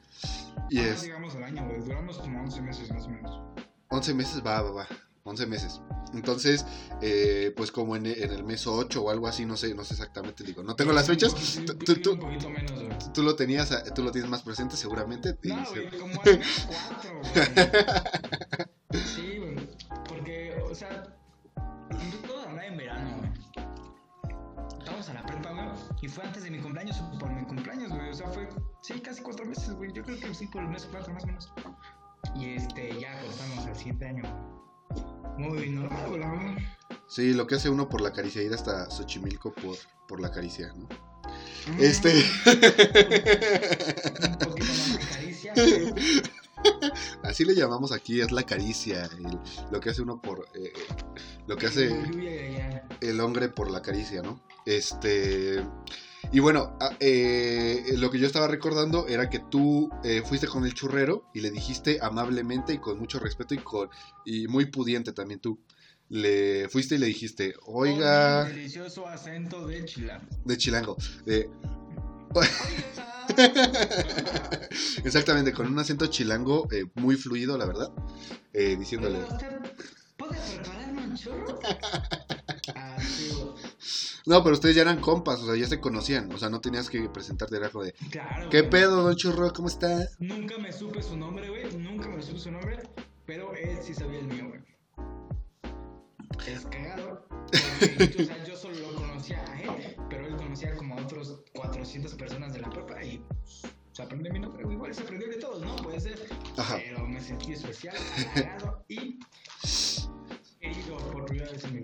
Y Ah, es, Digamos al año. Duramos como 11 meses más o menos. 11 meses, va, va, va. 11 meses. Entonces, eh, pues como en, en el mes 8 o algo así, no sé, no sé exactamente, digo, no tengo las fechas. Un Tú, poquito- tú- menos, güey. tú lo tenías, eh, tú lo tienes más presente seguramente. No, güey, como 4, güey. Sí, güey. Porque, o sea, todo andaba en verano, güey. Estábamos a la prepa, güey. Y fue antes de mi cumpleaños o por mi cumpleaños, güey. O sea, fue, sí, casi cuatro meses, güey. Yo creo que sí, por el mes 4 más o menos. Y este, ya cortamos al siguiente año. Muy normal, güey, la verdad. Sí, lo que hace uno por la caricia, ir hasta Xochimilco por, por la caricia, ¿no? Mm, Este. Un poquito más de caricia. Así le llamamos aquí, es la caricia, el- lo que hace uno por... eh, lo que hace el hombre por la caricia, ¿no? Este... Y bueno, eh, lo que yo estaba recordando era que tú eh, fuiste con el churrero y le dijiste amablemente y con mucho respeto y con y muy pudiente también tú. Le fuiste y le dijiste, oiga, delicioso acento de chilango. de chilango, de, exactamente, con un acento chilango eh, muy fluido, la verdad, eh, diciéndole, Oiga, ¿usted ¿Puede prepararme un churro? no, pero ustedes ya eran compas, o sea, ya se conocían, o sea, no tenías que presentarte, era de, Claro. ¿qué güey. pedo, don churro, cómo está? Nunca me supe su nombre, güey. Nunca me supe su nombre. Pero él sí sabía el mío, güey. Es cagado. Porque, o sea, yo solo lo conocía a él. Pero él conocía como a otros 400 personas de la prepa. Y se aprendió mi nombre. Igual se aprendió de todos, ¿no? Puede ser. Ajá. Pero me sentí especial, halagado y querido por.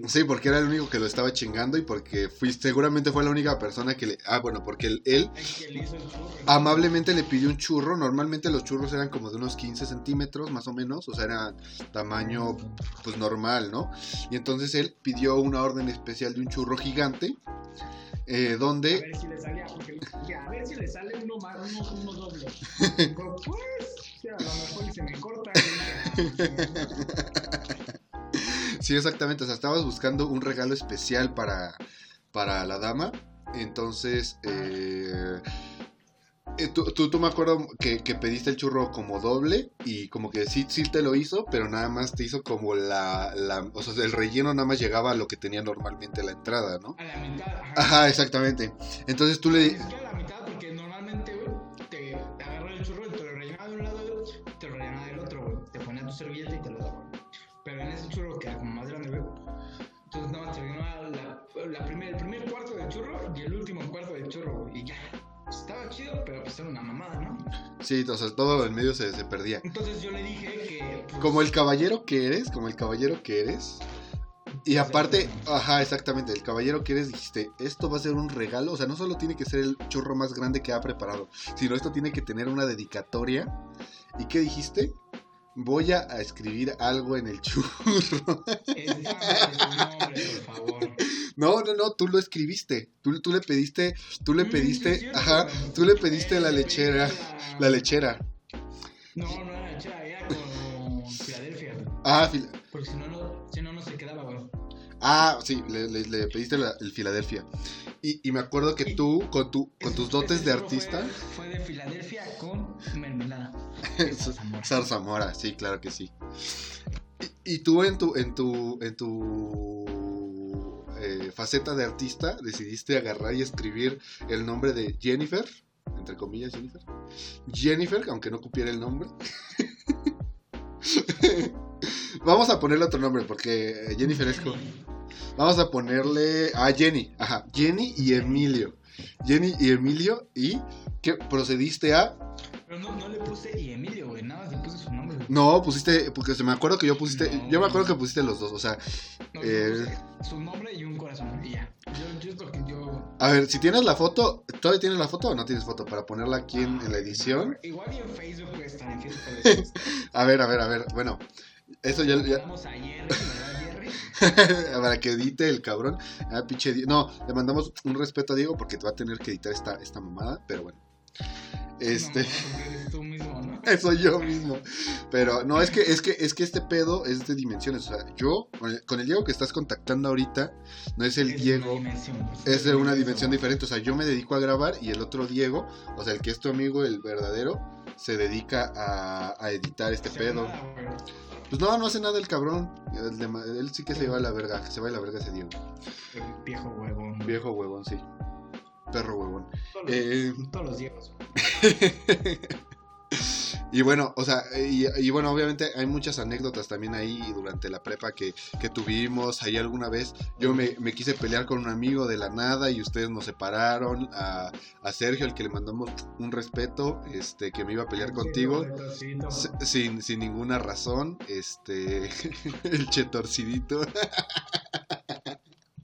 Sí, porque era el único que lo estaba chingando y porque fuiste, seguramente fue la única persona que le... Ah, bueno, porque él, él El que le hizo el churro. amablemente le pidió un churro. Normalmente los churros eran como de unos 15 centímetros, más o menos. O sea, era tamaño, pues, normal, ¿no? Y entonces él pidió una orden especial de un churro gigante. eh, A donde... ver si le salía, porque dije, a ver si le sale uno más, uno, uno doble. Pues, a lo mejor se me corta. Sí, exactamente. O sea, estabas buscando un regalo especial para, para la dama. Entonces, eh, eh, tú, tú, tú me acuerdo que, que pediste el churro como doble y como que sí, sí te lo hizo, pero nada más te hizo como la, la... O sea, el relleno nada más llegaba a lo que tenía normalmente la entrada, ¿no? A la mitad, ajá. Ajá, exactamente. Entonces tú le... a la mitad, la, primer, el primer cuarto del churro y el último cuarto del churro. Y ya. Estaba chido, pero pues era una mamada, ¿no? Sí, o sea, todo en medio se, se perdía. Entonces yo le dije que. pues, Como el caballero que eres, como el caballero que eres. Y aparte, ajá, exactamente, el caballero que eres, dijiste, esto va a ser un regalo, o sea, no solo tiene que ser el churro más grande que ha preparado, sino esto tiene que tener una dedicatoria. ¿Y qué dijiste? Voy a escribir algo en el churro. Nombre, por favor. No, no, no, tú lo escribiste. Tú, tú le pediste, tú le Mm, pediste, ajá, tú le pediste la lechera, la- lechera. No, no era lechera, era con Filadelfia. Ah, fil- Porque si no, no. Ah, sí, le, le- le pediste la- el Filadelfia. Y, y me acuerdo que tú, con, tu, con tus dotes de artista... Fue, fue de Filadelfia con mermelada. Zarzamora. Zarzamora, sí, claro que sí. Y, y tú en tu, en tu, en tu eh, faceta de artista decidiste agarrar y escribir el nombre de Jennifer, entre comillas Jennifer. Jennifer, aunque no cupiera el nombre. Vamos a ponerle otro nombre porque eh, Jennifer es. Vamos a ponerle a Jenny, ajá, Jenny y Emilio. Jenny y Emilio y que procediste a Pero no, no le puse y Emilio, güey. Nada le puse su nombre. No, pusiste, porque se me acuerdo que yo pusiste, No. yo me acuerdo que pusiste los dos, o sea, No, eh, su nombre y un corazón. Y ya. Yo, yo es lo que yo. a ver, si tienes la foto, ¿todavía tienes la foto o no tienes foto para ponerla aquí en, en la edición? Igual y en Facebook estar en Facebook. A ver, a ver, a ver, bueno, eso ya, ya- Vamos para que edite el cabrón. Ah, pinche Di- No, le mandamos un respeto a Diego porque te va a tener que editar esta, esta mamada, pero bueno. Este. No, tú mismo, ¿no? Soy yo mismo. Pero no, es que, es que, es que este pedo es de dimensiones. O sea, yo, con el, con el Diego que estás contactando ahorita, no es el Es Diego. Una. Es de una dimensión diferente. O sea, yo me dedico a grabar y el otro Diego, o sea, el que es tu amigo, el verdadero, se dedica a, a editar este pedo. nada. Pues no, no hace nada el cabrón. El de él sí que se va a la verga. Se va a la verga ese Diego. Viejo huevón. Viejo huevón, sí. Perro huevón. Todos los, Eh, todos los. y bueno, o sea, y, y bueno, obviamente hay muchas anécdotas también ahí durante la prepa que, que tuvimos. Ahí alguna vez yo me, me quise pelear con un amigo de la nada y ustedes nos separaron. A, a Sergio, al que le mandamos un respeto, este, que me iba a pelear contigo. Sin, sin ninguna razón, este, el chetorcidito.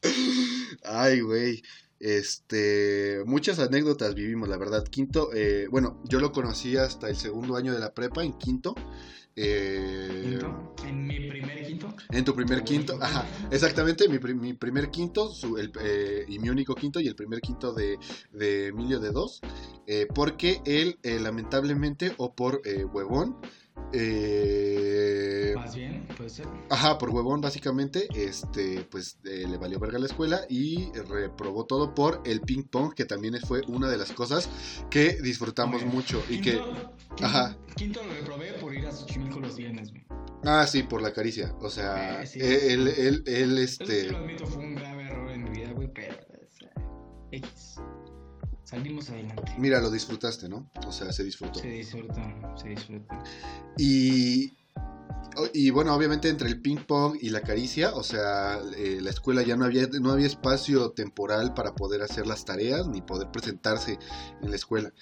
Ay, güey. Este, muchas anécdotas vivimos, la verdad. Quinto, eh, bueno, yo lo conocí hasta el segundo año de la prepa, en quinto. Eh, Quinto, En mi primer quinto. en tu primer quinto, ajá, exactamente, mi, mi primer quinto su- el, eh, y mi único quinto y el primer quinto de, de Emilio de dos, eh, porque él lamentablemente o por huevón, eh, Más bien, puede ser. Ajá, por huevón básicamente, este, pues eh, le valió verga la escuela y reprobó todo por el ping pong, que también fue una de las cosas que disfrutamos Bueno, mucho y que, Quinto, quinto, Ajá. Quinto lo reprobé por ir a Xochimilco los viernes, güey. ah, sí, por la caricia, o sea, Eh, sí, él, él, él, él, Eso sí este, lo admito, fue un grave error en mi vida, güey, pero. pues, eh, X. Salimos adelante. mira, lo disfrutaste, ¿no? O sea, se disfrutó. Se disfruta, se disfruta. Y, y bueno, obviamente entre el ping pong y la caricia, o sea, eh, la escuela ya no había, no había espacio temporal para poder hacer las tareas ni poder presentarse en la escuela.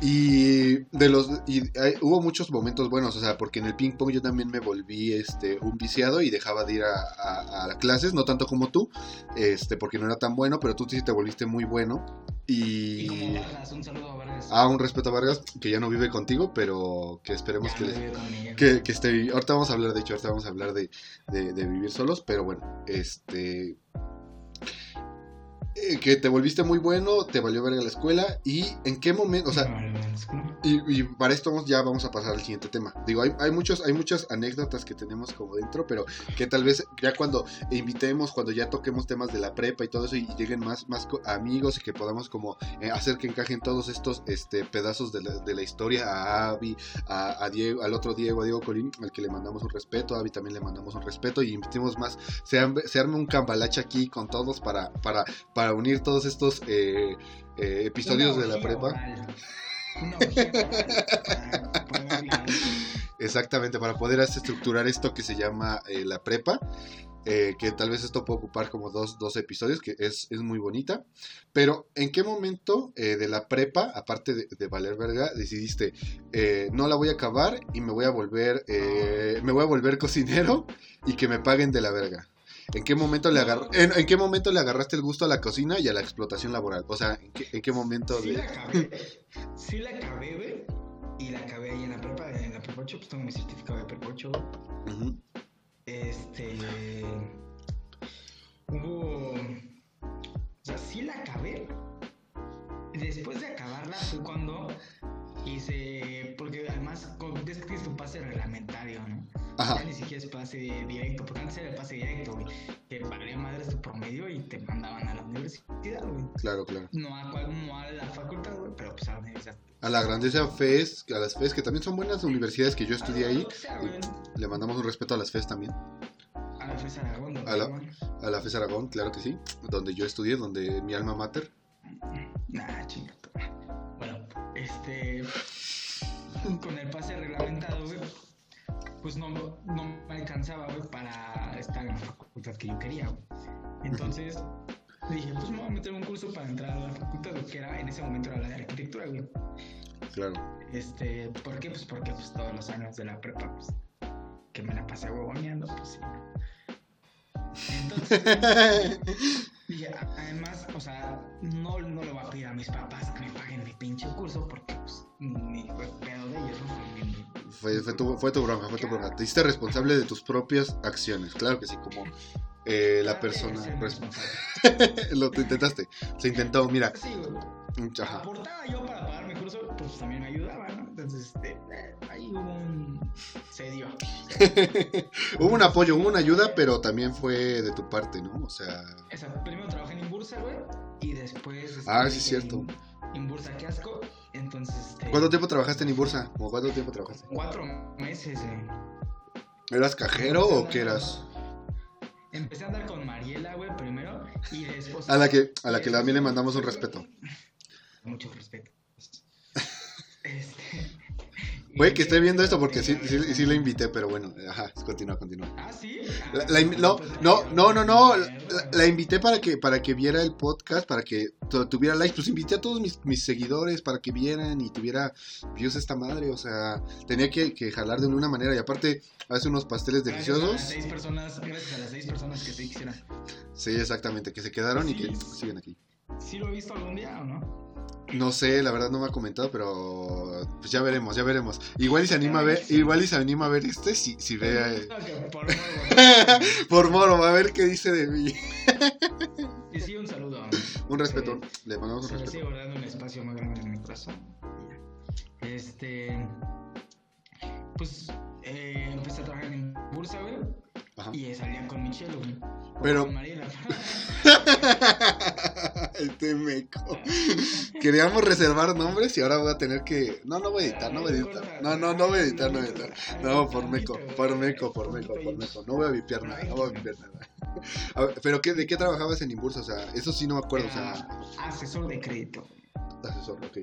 Y de los y hay- hubo muchos momentos buenos, o sea, porque en el ping pong yo también me volví este un viciado y dejaba de ir a, a- a clases, no tanto como tú, este, porque no era tan bueno, pero tú sí te volviste muy bueno. Y como Y Vargas, un saludo a Vargas. a un respeto a Vargas, que ya no vive contigo, pero que esperemos Ya que, ella. que, que esté Ahorita vamos a hablar, de hecho, ahorita vamos a hablar de, de- de vivir solos, pero bueno, este. Eh, que te volviste muy bueno, te valió verga la escuela, y en qué momento, o sea, y, y para esto vamos- ya vamos a pasar al siguiente tema. Digo, hay, hay, muchos, hay muchas anécdotas que tenemos como dentro, pero que tal vez ya cuando invitemos, cuando ya toquemos temas de la prepa y todo eso, y lleguen más, más amigos y que podamos como eh, hacer que encajen todos estos este, pedazos de la, de la historia a Avi, a, a Diego, al otro Diego, a Diego Colín, al que le mandamos un respeto, a Avi también le mandamos un respeto, y invitemos más, se, se arme un cambalache aquí con todos para, para, para unir todos estos eh, eh, episodios Una de la prepa. oral. Una para. Exactamente, para poder estructurar esto que se llama eh, la prepa, eh, que tal vez esto puede ocupar como dos, dos episodios, que es, es muy bonita. Pero, ¿en qué momento eh, de la prepa, aparte de, de Valer Verga, decidiste, eh, no la voy a acabar y me voy a volver, me voy a volver cocinero y que me paguen de la verga? ¿En qué, momento le en, en qué momento le agarraste el gusto a la cocina y a la explotación laboral? O sea, ¿en qué, en qué momento Sí de...? la acabé, sí la acabé, güey. Y la acabé ahí en la prepa, en la prepa 8, pues tengo mi certificado de prepa 8, güey. Ujú, Este. Hubo. O sea, sí la acabé. Después de acabarla fue cuando hice. Porque además, es que tu pase reglamentario, ¿no? Ajá. Ya ni siquiera es pase directo, porque antes era el pase directo, güey. Que valía madres tu promedio y te mandaban a la universidad, güey. Claro, claro. No a, cual- no a la facultad, güey, pero pues a la universidad. A la grandeza FES, a las FES, que también son buenas universidades que yo estudié ahí. sea. Le mandamos un respeto a las FES también. A la FES Aragón, donde A la-. A la FES Aragón, claro que sí. Donde yo estudié, donde mi alma mater. Nah, chingada. Bueno, este. Con el pase reglamentado. Pues no, no me alcanzaba, güey, para estar en la facultad que yo quería, güey. Entonces dije, pues me voy a meter un curso para entrar a la facultad, güey, que era, en ese momento era la de arquitectura, güey. Claro. Este, ¿por qué? Pues porque pues, todos los años de la prepa, pues, que me la pasé huevoneando, pues sí. Entonces, a- además, o sea, no, no le voy a pedir a mis papás que me paguen mi pinche curso porque, pues, ni fue pedo de ellos, ¿no? Fue fue, tu, fue tu bronca, fue tu bronca. Te hiciste responsable de tus propias acciones, claro que sí, como eh, la persona... Responsable. Lo te intentaste, se intentó, mira. Sí, güey. Ajá. Aportaba yo para pagar mi curso, pues también me ayudaba, ¿no? Entonces, este, eh, ahí hubo un... Se dio. hubo un apoyo, hubo una ayuda, pero también fue de tu parte, ¿no? O sea... Esa, primero trabajé en Imbursa, güey, y después... Ah, sí, es cierto. en Imbursa, qué asco. Entonces, este... ¿Cuánto tiempo trabajaste en Ibursa? ¿O cuánto tiempo trabajaste? Cuatro meses, güey. ¿Eras cajero o qué eras? Empecé a andar con Mariela, güey, primero, y después... A la que, a la que también le mandamos un respeto. Mucho respeto. Este... Güey, que esté viendo esto porque sí, Venga, sí, sí la invité, pero bueno, ajá, continúa, continúa. Ah, sí. La- la invi- no, no, no, no, no, la, invité para que, para que viera el podcast, para que tu- tuviera likes, pues invité a todos mis, mis seguidores para que vieran y tuviera views esta madre, o sea, tenía que, que jalar de alguna manera y aparte hace unos pasteles Gracias a las deliciosos. seis personas, gracias a las seis personas que sí quisieran. Sí, exactamente, que se quedaron y que siguen aquí. ¿Sí lo he visto algún día o no? No sé, la verdad no me ha comentado, pero pues ya veremos, ya veremos. Igual y se anima a ver, igual y se anima a ver este si, si ve eh, Por favor, por moro, a ver qué dice de mí. Y sí, un saludo. Un respeto, le mandamos un Se respeto. sigue guardando un espacio muy grande en mi corazón. Este. Pues eh, empecé a trabajar en Bursa, güey. Ajá. Y salía con Michelle, güey. Pero- Con Mariela. este meco. Queríamos reservar nombres y ahora voy a tener que. No, no voy a editar, no voy a editar. No, no, no voy a editar, no voy a editar. No, por meco, por meco, por meco, por meco. No voy a vipiar nada, no voy a vipiar nada. A ver, pero qué, ¿de qué trabajabas en Imbursa? O sea, eso sí no me acuerdo, o sea, Era asesor de crédito. asesor, ok.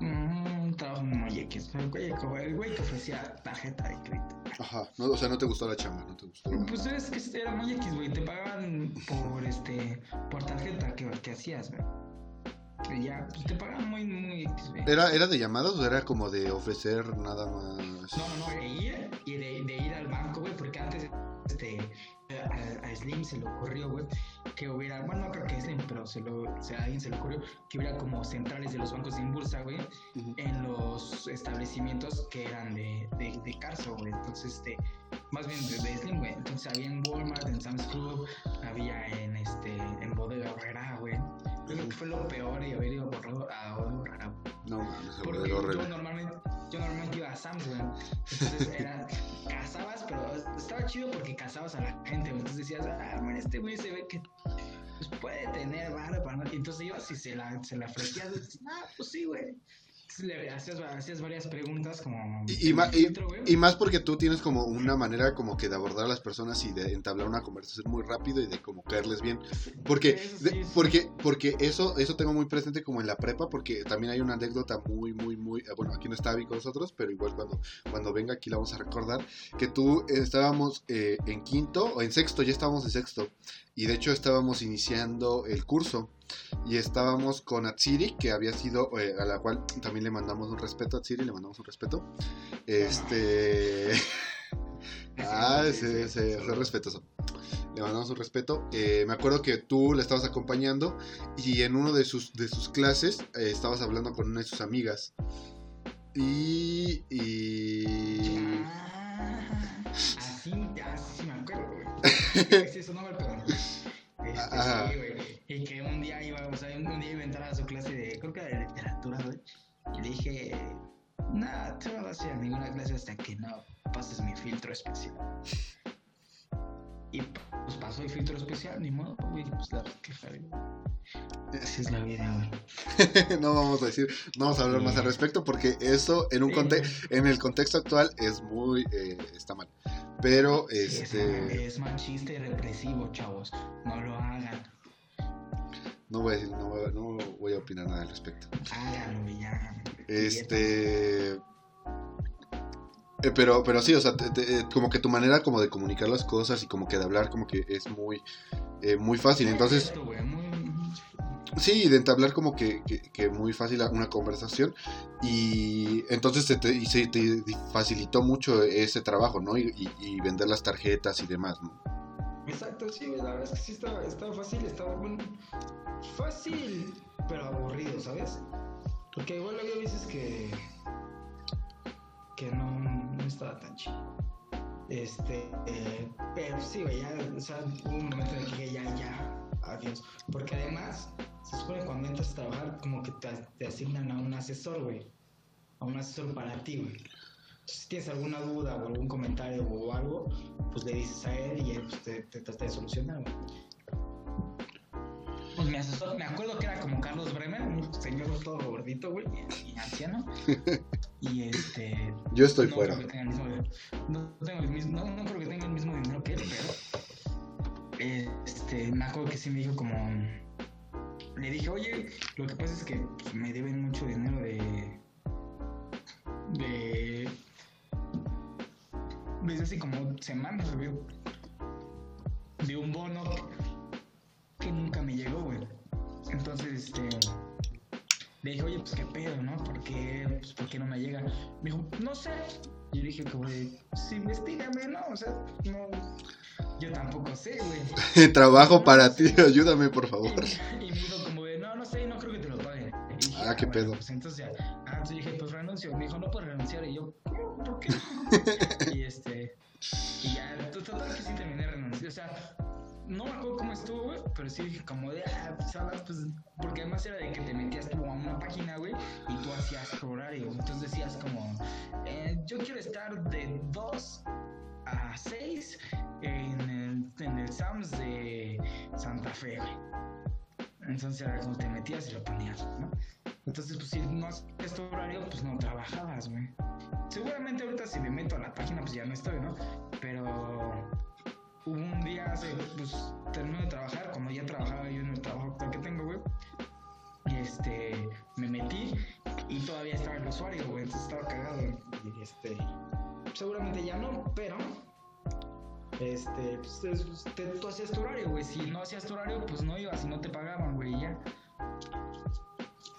Mm, trabajo muy X. El güey, el güey que ofrecía tarjeta de crédito. Ajá, no, o sea, no te gustó la chamba, no te gustó. Pues es que era muy X, güey. Te pagaban por este por tarjeta que, que hacías, güey. Y ya, pues te pagaban muy, muy X, güey. ¿Era, ¿Era de llamadas o era como de ofrecer nada más? No, no, no, de ir y de, de ir al banco, güey, porque antes este, a, a Slim se le ocurrió, güey, que hubiera, bueno, no creo que Slim, pero se lo, se- a alguien se le ocurrió que hubiera como centrales de los bancos de Inbursa, güey, en los establecimientos que eran de, de, de Carso, güey. Entonces, este, más bien de, de Slim, güey. Entonces había en Walmart, en Sam's Club, había en este, en Bodega Herrera, güey. Yo creo que fue lo peor y haber ido por a güey. No mames, se Porque yo normalmente, yo normalmente iba a Sam's, güey. Entonces era, cazabas, pero estaba chido porque cazabas a la gente. Entonces decías, ah, bueno, este güey se ve que pues, puede tener para no. Y entonces ibas y se la, se la ofrecías, dices, ah, pues sí, güey. Le hacías, hacías varias preguntas como. Y, y ma- y- filtro, güey. y más porque tú tienes como una manera como que de abordar a las personas y de entablar una conversación muy rápido y de como caerles bien. Porque, Eso de- sí, sí. porque, porque eso, eso tengo muy presente como en la prepa, porque también hay una anécdota muy, muy, muy, eh, bueno, aquí no está Abby con nosotros, pero igual cuando, cuando venga aquí la vamos a recordar, que tú estábamos eh, en quinto o en sexto, ya estábamos en sexto, y de hecho estábamos iniciando el curso. Y estábamos con Atsiri, que había sido, eh, a la cual también le mandamos un respeto a Atsiri, le mandamos un respeto. Este. Ah, sí, sí, fue respetuoso. Le mandamos un respeto. Eh, me acuerdo que tú le estabas acompañando y en uno de sus, de sus clases eh, estabas hablando con una de sus amigas. Y. y... Ah, así, así me acuerdo, güey. Sí, eso no me acuerdo. Este, Ajá. sí, güey. Y que un día iba, o sea, un día iba a entrar a su clase de, creo que de literatura, güey. Y dije, nada, tú no vas a ir a ninguna clase hasta que no pases mi filtro especial. Y pues pasó el filtro especial, ni modo, güey, pues la quejaré. Así es la vida, güey. no vamos a decir, no vamos a hablar más al respecto porque eso en un Sí, conte- en el contexto actual es muy eh, está mal. Pero Sí, es, este es machista y represivo, chavos. No lo hagan. no voy a decir, no voy a, no voy a opinar nada al respecto. Háganlo ya. Este. Eh, pero, pero sí, o sea, te- te- eh, como que tu manera como de comunicar las cosas y como que de hablar como que es muy, eh, muy fácil. Entonces, sí, de entablar como que, que, que muy fácil una conversación. Y entonces se te, se te facilitó mucho ese trabajo, ¿no? Y, y- y vender las tarjetas y demás, ¿no? Exacto, sí, la verdad es que sí estaba, estaba fácil, estaba bueno, fácil, pero aburrido, ¿sabes? Porque igual había veces que que no, no estaba tan chido. Este, eh, pero sí, güey, ya, o sea, hubo un momento en el que ya, ya, adiós. Porque además, se supone que cuando entras a trabajar, como que te, te asignan a un asesor, güey. A un asesor para ti, güey. Entonces, si tienes alguna duda o algún comentario o algo, pues le dices a él y él pues, te, te trata de solucionar, güey. Pues asesor, me acuerdo que era como Carlos Bremer, un señor todo gordito, güey, y, y anciano. Y este. Yo estoy no fuera. creo que tenga el mismo- no, tengo el mismo, no, no creo que tenga el mismo dinero que él, pero. Este, me acuerdo que sí me dijo como. Le dije, oye, lo que pasa es que pues, me deben mucho dinero de. De. Desde hace como semanas, güey. De un bono nunca me llegó, güey. Entonces, este. Le dije, oye, pues qué pedo, ¿no? ¿Por qué, pues, ¿por qué no me llega? Me dijo, no sé. Y yo dije, como de, pues investigame, ¿no? O sea, no. Yo tampoco sé, güey. Trabajo para ti, ayúdame por Y, favor. y me dijo, como de, no, no sé, no creo que te lo paguen. Y dije, Ah, qué bueno, pedo. Pues entonces ya. Ah, entonces dije, pues renuncio. Me dijo, no puedes renunciar. Y yo, ¿cómo? ¿Por qué? y este. Y ya, to- total que sí terminé renunciando. O sea, no me acuerdo cómo estuvo, güey, pero sí dije como de, ah, pues, ¿sabes? Pues, porque además era de que te metías tú a una página, güey, y tú hacías tu horario. Entonces decías como, eh, yo quiero estar de 2 a 6 en el, Sams de Santa Fe, güey. Entonces era como te metías y lo ponías, ¿no? Entonces, pues si no hacías tu horario, pues no trabajabas, güey. Seguramente ahorita si me meto a la página, pues ya no estoy, ¿no? Pero un día hace, pues termino de trabajar, cuando ya trabajaba yo en el trabajo que tengo, güey. Este, me metí y todavía estaba el usuario, güey, entonces estaba cagado. Y este, seguramente ya no, pero este, pues, es- te- tú hacías tu horario, güey. Si no hacías tu horario, pues no ibas y no te pagaban, güey, ya.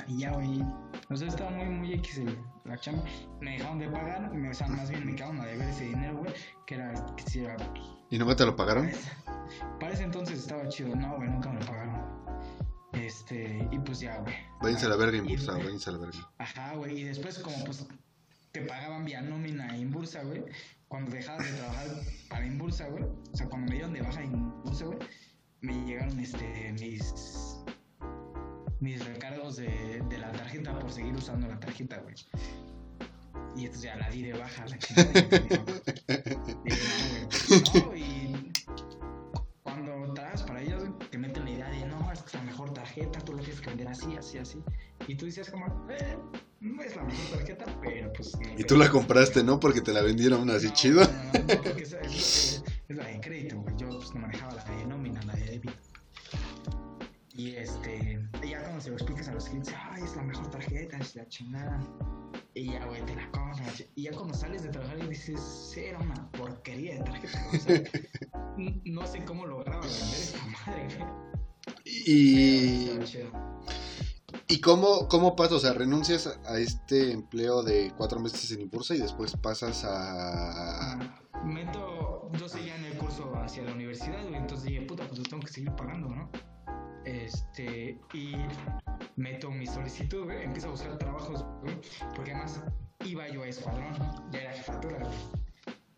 Y ya, güey. O sea, estaba muy, muy X la chamba. Me dejaron de pagar, me, o sea, más bien me quedaron a deber ese dinero, güey. Que era, era. ¿Y no te lo pagaron? Para ese entonces estaba chido. No, güey, nunca me lo pagaron. Este, y pues ya, güey. Váyanse a la verga, impulsado, váyanse a la verga. Ajá, güey. Y después, como pues te pagaban vía nómina en bursa, güey. Cuando dejabas de trabajar para Inbursa, güey. O sea, cuando me dieron de baja en Inbursa, güey. Me llegaron este mis mis recargos de, de la tarjeta por seguir usando la tarjeta, güey. Y entonces ya la di de baja, la chingada. no, güey. vender así. Y tú dices como, eh, no es la mejor tarjeta, pero pues... Y tú la compraste, ¿no? Porque te la vendieron así No, chido. No, no, no, porque es, es- es la de crédito, güey. Yo pues no manejaba la de nómina, la de débito. Y este, y ya cuando se lo explicas a los clientes, ay, es la mejor tarjeta, es la chingada. Y ya, güey, te la compras. Y ya cuando sales de trabajar y dices, sí, era una porquería de tarjeta. O sea, no sé cómo lograba vender esta madre, güey. Pero Y, estaba chido. ¿Y cómo, cómo pasa? O sea, renuncias a este empleo de cuatro meses en Impulsa y después pasas a... Ah, Meto, yo seguía en el curso hacia la universidad, güey, entonces dije, puta, pues los tengo que seguir pagando, ¿no? Este, y meto mi solicitud, güey, empiezo a buscar trabajos, güey, porque además iba yo a escuadrón, ya era jefatura, güey.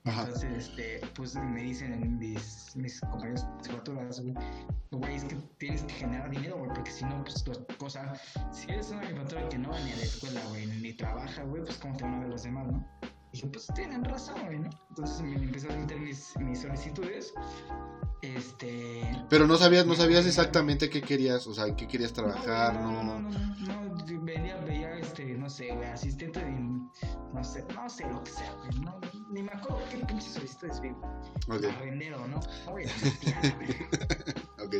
Entonces, este, pues me dicen mis, mis compañeros jefaturas, güey, es que tienes que generar dinero, güey, porque si no, pues tu cosa, si eres una jefatura que no va ni a la escuela, güey, ni trabaja, güey, pues cómo te van a los demás, ¿no? Dije, pues tienen razón, ¿no? Entonces me empecé a meter mis, mis solicitudes, este... Pero no sabías, no sabías exactamente qué querías, o sea, qué querías trabajar, no, no... no, no, no, veía, veía, este, no sé, asistente de, no sé, no sé lo que sea, güey, no, ni me acuerdo qué pinche solicitudes vi, Ok, arrendero, ¿no? Oye, ok.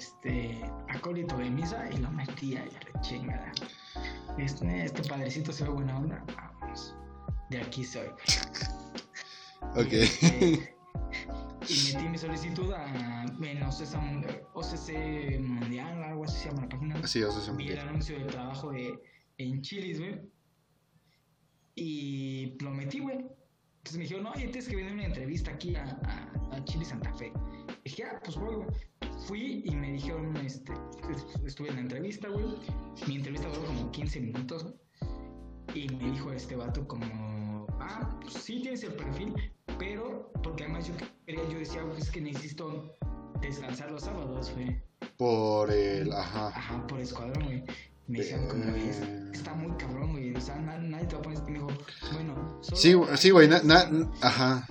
Este, acólito de misa y lo metía y la chingada. Este, este padrecito se ve buena onda, vamos, de aquí soy, güey. Ok. Y, este, y metí mi solicitud a en OCC, OCC Mundial, algo así se llama la página. Sí, o sea, se Vi el anuncio de trabajo de, en Chilis, güey. Y lo metí, güey. Entonces me dijeron, no, oye, tienes que venir una entrevista aquí a, a, a Chile Santa Fe. Y dije, ah, pues voy, güey. Fui y me dijeron, este, estuve en la entrevista, güey. Mi entrevista duró como 15 minutos, güey. Y me dijo este vato como, ah, pues sí tienes el perfil, pero porque además yo quería, yo decía, pues es que necesito descansar los sábados, güey. Por el. Ajá. Ajá, por escuadrón, güey. Me decían como, está muy cabrón, güey. O sea, na- nadie te va a poner. Me dijo, bueno, solo Sí, sí, güey. na- na- ajá.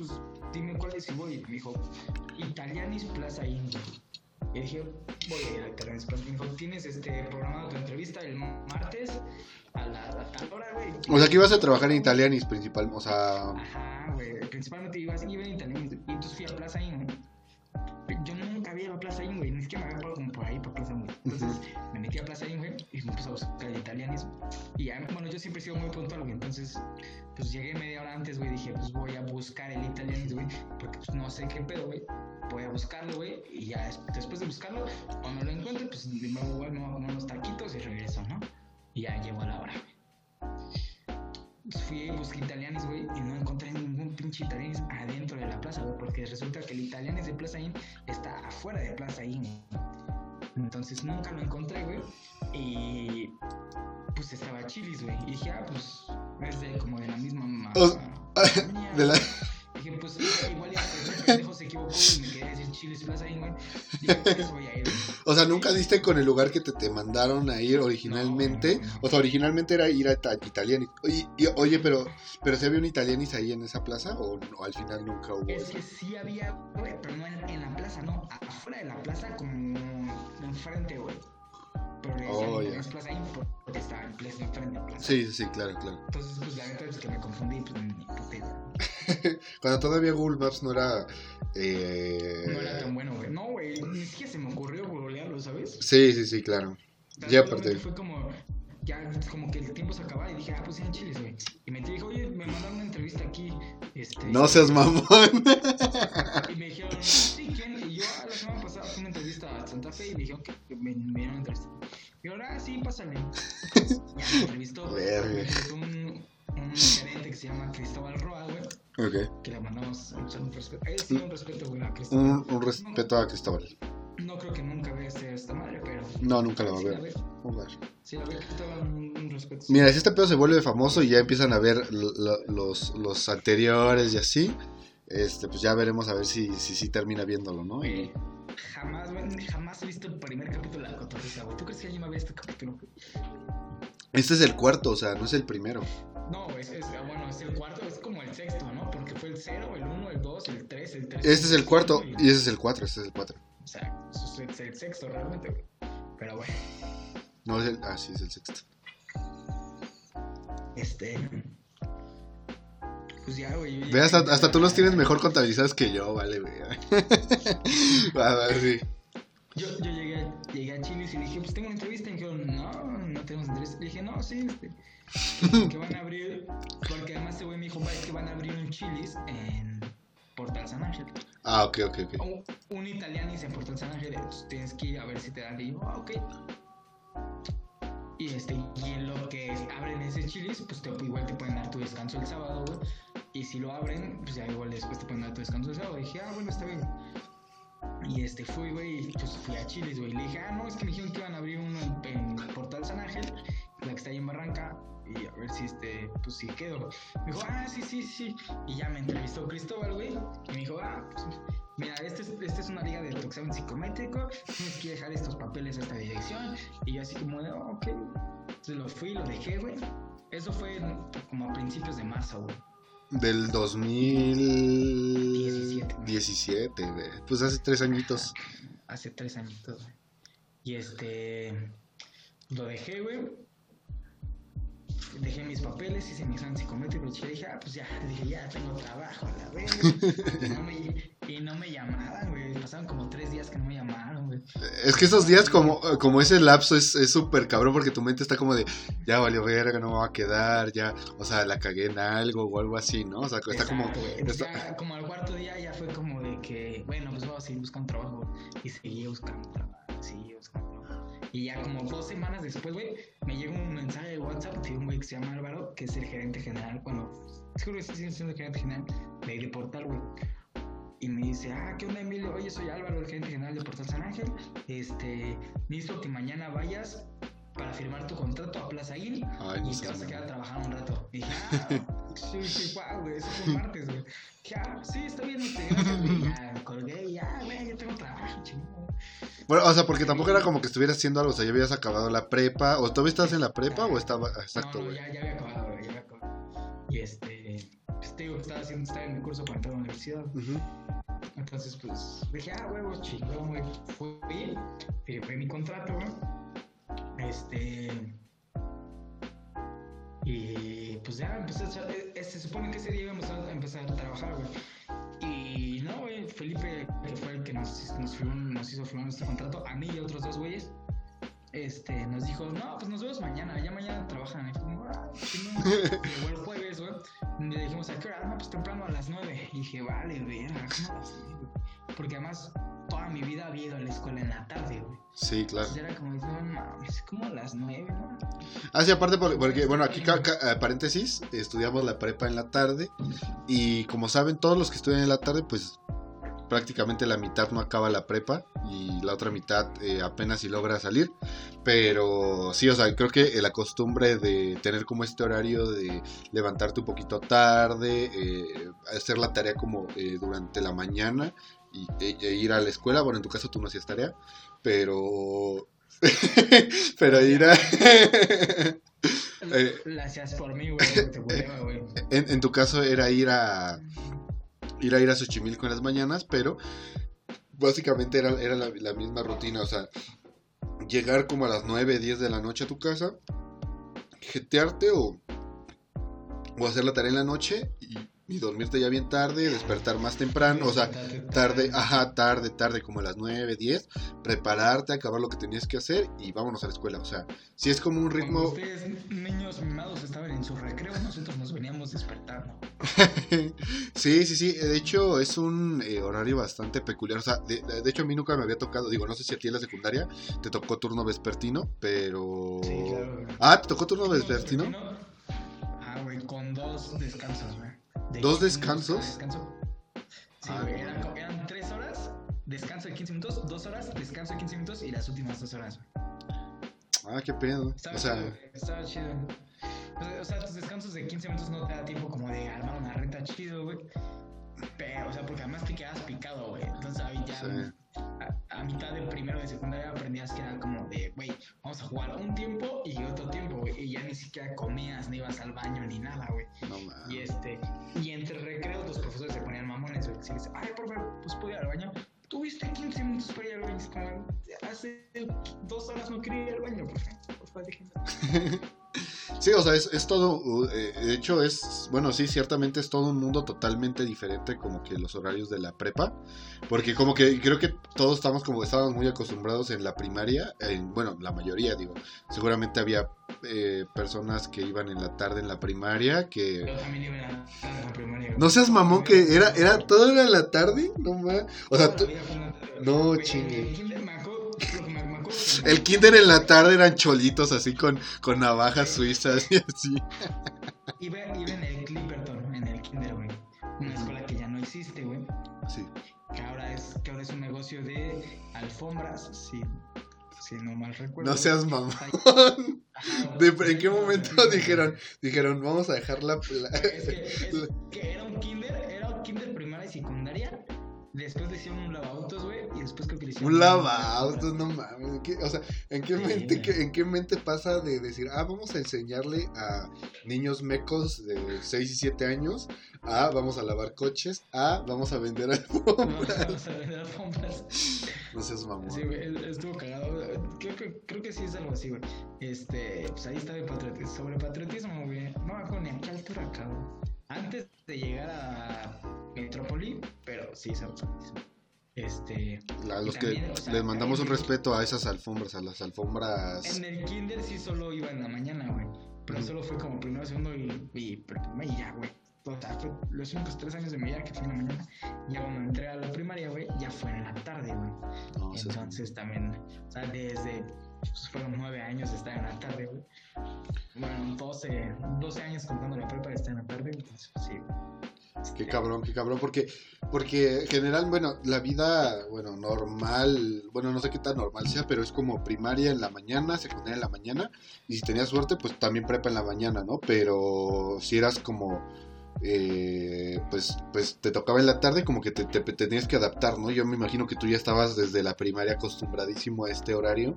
Pues dime cuál es y voy. Me dijo, Italianis Plaza Inn. Y dije, voy a ir a Italianis Plaza. Me dijo, tienes este programado tu entrevista el martes a la tal hora, güey. O sea, que ibas a trabajar en Italianis principal. O sea. Ajá, güey. Principalmente iba, iba en Italianis. Y entonces fui a Plaza güey. Yo nunca había ido a Plaza Inn, güey. Ni siquiera me había como por ahí, por Plaza Inn, güey. Entonces me metí a Plaza Inn, güey. Y me puse a buscar el Italianis. Y ya, bueno, yo siempre he sido muy puntual, güey. Entonces, pues llegué media hora antes, güey. Dije, pues voy a buscar el Italianis, güey. Porque pues no sé qué pedo, güey. Voy a buscarlo, güey. Y ya des- después de buscarlo, cuando lo encuentre, pues me voy a unos taquitos y regreso, ¿no? Y ya llego a la hora, güey. Fui y busqué italianis, güey, y no encontré ningún pinche italianis adentro de la plaza, güey, porque resulta que el italianis de Plaza Inn está afuera de Plaza Inn. Entonces nunca lo encontré, güey, y pues estaba Chilis, güey, y dije, ah, pues es de como de la misma ma- O- compañía, de la-. Dije, pues igual ya equivocó me quería decir Chilis Plaza Inn, güey. Dije, pues voy a ir. O sea, nunca diste con el lugar que te, te mandaron a ir originalmente. No, no, no. O sea, originalmente era ir a Ita- Italianis. Oye, y- oye, pero, pero ¿se había un Italianis ahí en esa plaza? ¿O, no, al final nunca hubo Es eso? que sí había, güey, pero no en, en la plaza, no. Afuera de la plaza, como enfrente, güey. Pero le decían Oh, es plaza ahí porque estaba en plaza enfrente plaza. Sí, sí, sí, claro, claro. Entonces, pues la neta es que me confundí, pues ni puta. Cuando todavía Google Maps no era... eh, No era tan bueno, güey. No, güey, ni siquiera se me ocurrió googlearlo, ¿sabes? Sí, sí, sí, claro. Ya aparte. Fue como, ya como que el tiempo se acababa y dije, ah, pues sí, en Chile, güey. Y me dije, oye, me mandaron una entrevista aquí. Este, No seas mamón. Y me dijeron, sí, ¿quién? Y yo, ah, la semana pasada fui a una entrevista a Santa Fe y me dijeron que me, me dieron una entrevista. Y yo, ah, sí, pásale. Ya me entrevistó. Verga. Un, un gerente que se llama Cristóbal Roa, güey. ok. Que le mandamos un, respeto. Él sí, un respeto, güey, a Cristóbal. Un, un respeto a Cristóbal. No creo que nunca vea esta madre, pero. No, nunca la va a ver. ve. Jugar. Sí, la ve Cristóbal, un, un respeto. Mira, si este pedo se vuelve famoso y ya empiezan a ver lo- lo- los, los anteriores y así, este, pues ya veremos a ver si si, si termina viéndolo, ¿no? Y, Güey, Jamás, jamás he visto el primer capítulo de La Cotorrisa, güey. ¿Tú crees que alguien va a ver este capítulo? este es el cuarto, o sea, no es el primero. No, es, es, ah, bueno, es el cuarto, es como el sexto, ¿no? Porque fue el 0, el 1, el 2, el 3, el 3. Este es el cuarto y ese es el cuatro, este es el cuatro. O sea, es el sexto realmente, güey. Pero bueno, No es el, ah, sí, es el sexto. este. Pues ya, güey. Ve, hasta, hasta tú los tienes mejor contabilizados que yo, vale, güey. Va, va, sí. Yo, yo llegué, llegué a Chile y le dije, pues tengo una entrevista. Y me dijeron, no, no tenemos entrevista. Le dije, no, sí, este. Que van a abrir. Porque además este güey me dijo, es que van a abrir un Chilis en Portal San Ángel. Ah, ok, ok, ok. un, un italianis en Portal San Ángel, pues, tienes que ir a ver si te dan. Y yo, ah, ok. Y, este, y en lo que abren ese chilis, pues te, igual te pueden dar tu descanso el sábado, güey. Y si lo abren, pues ya igual después te pueden dar tu descanso el sábado. Y dije, ah, bueno, está bien. Y este fui, güey, pues fui a Chilis, güey. Le dije, ah, no, es que me dijeron que iban a abrir uno en, en Portal San Ángel, la que está ahí en Barranca. Y a ver si este, pues si quedo. Me dijo, ah, sí, sí, sí. Y ya me entrevistó Cristóbal, güey. Y me dijo, ah, pues Mira, este es, este es una liga de tu psicométrico, tienes que dejar estos papeles a esta dirección. Y yo así como de, oh, ok. Entonces lo fui, lo dejé, güey. Eso fue como a principios de marzo, güey. Del 2017, güey. Pues hace tres añitos. Hace tres añitos, güey. Y este. Lo dejé, güey. Dejé mis papeles, hice mi examen psicométrico. Y dije, ah, pues ya, dije, ya tengo trabajo, a la vez. y, no me, y no me llamaban, güey. Pasaron como tres días que no me llamaron, güey. Es que esos días, como, como ese lapso, es es súper cabrón porque tu mente está como de, ya valió verga, no me va a quedar, ya, o sea, la cagué en algo o algo así, ¿no? O sea, está como. Exacto, güey. Entonces está- ya, como al cuarto día ya fue como de que, bueno, pues vamos a seguir buscando trabajo. Y seguí buscando trabajo, seguí buscando trabajo. Y ya como dos semanas después, güey, me llegó un mensaje de WhatsApp de un güey que se llama Álvaro, que es el gerente general, bueno, seguro que sí siendo el gerente general de, de Portal, güey. y me dice, ah, ¿qué onda, Emilio? Oye, soy Álvaro, el gerente general de Portal San Ángel. Este, necesito que mañana vayas para firmar tu contrato a Plaza Inn Ay, y te vas a quedar trabajar un rato. Y dije, ah, sí, sí, guau, güey, eso fue martes, güey. Dije, ah, sí, está bien, este, gracias, güey. Ya colgué ya, güey, ya tengo trabajo, chingón. Bueno, o sea, porque tampoco era como que estuvieras haciendo algo, o sea, ya habías acabado la prepa, o todavía estás en la prepa o estaba... Exacto, no, no, ya, ya había acabado, güey, ya había acabado. Y este, pues te digo estaba haciendo, estaba en mi curso para entrar a la universidad. Ujú. Entonces, pues dije, ah, huevos, chingón, güey. Fui, firmé mi contrato, güey. Este. Y pues ya echar- eh, eh, Se supone que ese día íbamos a empezar a trabajar, güey. Y no, güey, Felipe, que fue el que nos, nos, firmó- nos hizo firmar este contrato, a mí y a otros dos güeyes, este, nos dijo, no, pues nos vemos mañana, ya mañana trabajan. Y fue ah. Llegó el jueves, güey. Le dijimos, ¿a qué hora? No, pues temprano a las 9. Y dije, vale, verga, ¿cómo a las 9? Porque además, toda mi vida había ido a la escuela en la tarde, güey. Sí, claro. Entonces era como, no mames, como a las 9, ¿no? Ah, sí, aparte, por- porque, bueno, aquí, eh, paréntesis, estudiamos la prepa en la tarde y como saben, todos los que estudian en la tarde, pues prácticamente la mitad no acaba la prepa y la otra mitad eh, apenas si logra salir. Pero sí, o sea, creo que la costumbre de tener como este horario de levantarte un poquito tarde, eh, hacer la tarea como eh, durante la mañana y, e- e ir a la escuela, bueno, en tu caso tú no hacías tarea, pero... pero ir a... Eh. La hacías por mí, güey, en tu caso era ir a ir a ir a Xochimilco en las mañanas, pero básicamente era, era la, la misma rutina, o sea, llegar como a las 9, 10 de la noche a tu casa, jetearte o, o hacer la tarea en la noche y, y dormirte ya bien tarde, despertar más temprano, o sea, tarde, ajá, tarde, tarde, como a las 9, 10, prepararte, acabar lo que tenías que hacer y vámonos a la escuela, o sea, si es como un Cuando ritmo... ustedes, niños mimados, estaban en su recreo, nosotros nos veníamos despertando. Sí, sí, sí. De hecho, es un eh, horario bastante peculiar. O sea, de, de hecho, a mí nunca me había tocado. Digo, no sé si a ti en la secundaria te tocó turno vespertino, pero. Sí, claro. Ah, ¿te tocó turno vespertino? Ah, güey, con dos descansos, güey. De ¿Dos 15 descansos? Descanso. Sí, Ah, güey, eran, eran tres horas, descanso de 15 minutos, dos horas, descanso de 15 minutos y las últimas dos horas. güey. Ah, qué pedo. Estaba O sea, chido, estaba chido. O sea, o sea, tus descansos de 15 minutos no te da tiempo como de armar una reta chido, güey. Pero, o sea, porque además te quedas picado, güey. Entonces ahí ya Sí. A, a mitad de primero de secundaria aprendías que era como de, güey, vamos a jugar un tiempo y otro tiempo, güey. Y ya ni siquiera comías, ni ibas al baño, ni nada, güey. no Y mames. este, y entre recreos los profesores se ponían mamones, güey. Si dices, ay, por favor, pues puedo ir al baño. Tuviste 15 minutos para ir al baño. Hace dos horas no quería ir al baño, por favor. Por favor, déjenme. Sí, o sea, es, es todo. eh, de hecho, es. Bueno, sí, ciertamente es todo un mundo totalmente diferente, como que los horarios de la prepa. Porque, como que creo que todos estamos como estábamos muy acostumbrados en la primaria. en- bueno, la mayoría, digo. Seguramente había eh, personas que iban en la tarde en la primaria que. Yo también iba a la, a la primaria. güey. No seas mamón que era, era, todo era en la tarde, no mames. O sea, tú- no, chingue. El kinder en la tarde eran cholitos así con, con navajas suizas y así. Iba, iba en el Clipperton, en el kinder, güey. Una escuela que ya no existe, güey. Sí. Que ahora es, que ahora es un negocio de alfombras, si, si no mal recuerdo. No seas mamón. ¿En qué momento dijeron, dijeron, vamos a dejar la... la- Es que, es que era un kinder, era un kinder primaria y secundaria. Después le hicieron un lavautos, güey. Y después creo que le hicieron. Un lavautos, no mames. ¿en qué- o sea, ¿en qué, Sí, mente, qué- ¿en qué mente pasa de decir, ah, vamos a enseñarle a niños mecos de 6 y 7 años, ah, vamos a lavar coches, ah, vamos a vender alfombras? Vamos a vender alfombras. No seas mamón. Sí, güey, estuvo cagado. Creo que, creo que sí es algo así, güey. Este, pues ahí está de patriotismo. Sobre patriotismo, güey. No ni a qué altura, cabrón. Antes de llegar a Metrópoli, pero sí, sobre patriotismo. Este, A los que o sea, les mandamos un respeto a esas alfombras, a las alfombras. en el kinder sí solo iba en la mañana, güey. Pero solo fue como primero, segundo y, y, y ya, güey. O sea, fue los únicos tres años de mi vida que fue en la mañana. Ya cuando entré a la primaria, güey, ya fue en la tarde, güey. No, Entonces también, o sea, desde, pues fueron nueve años de estar en la tarde, güey. Bueno, 12, 12 años contando la prepa de estar en la tarde, entonces sí. Qué cabrón, qué cabrón, porque, porque en general, bueno, la vida, bueno, normal, bueno, no sé qué tan normal sea, pero es como primaria en la mañana, secundaria en la mañana, y si tenías suerte, pues también prepa en la mañana, ¿no? Pero si eras como eh, pues, pues te tocaba en la tarde, como que te, tenías que adaptar, ¿no? Yo me imagino que tú ya estabas desde la primaria acostumbradísimo a este horario,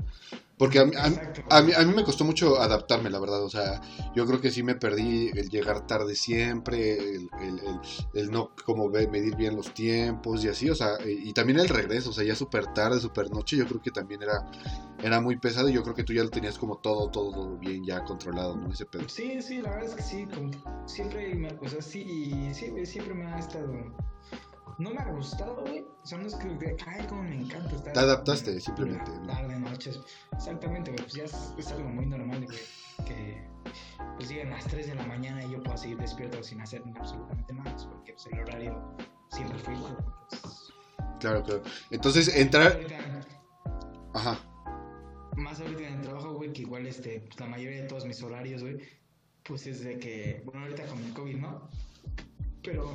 porque a, a, mí, a mí me costó mucho adaptarme, la verdad, o sea, yo creo que sí me perdí el llegar tarde siempre, el, el, no como medir bien los tiempos y así, o sea, y, también el regreso, o sea, ya súper tarde, súper noche, yo creo que también era, era muy pesado y yo creo que tú ya lo tenías como todo, todo bien ya controlado, ¿no? Ese pedo. Sí, sí, la verdad es que sí, siempre, me, o sea, sí, sí, siempre me ha estado no me ha gustado, güey. O sea, no es que, ay, como me encanta estar. Te adaptaste, simplemente. Tarde, noches. Exactamente, güey. Pues ya es, algo muy normal, güey. Que pues lleguen las 3 de la mañana y yo puedo seguir despierto sin hacer absolutamente nada. Porque pues, el horario siempre fue igual. Pues, claro, claro. Entonces, entrar. Ajá. Más ahorita en el trabajo, güey, que igual este, pues, la mayoría de todos mis horarios, güey, pues es de que, bueno, ahorita con el COVID, ¿no? Pero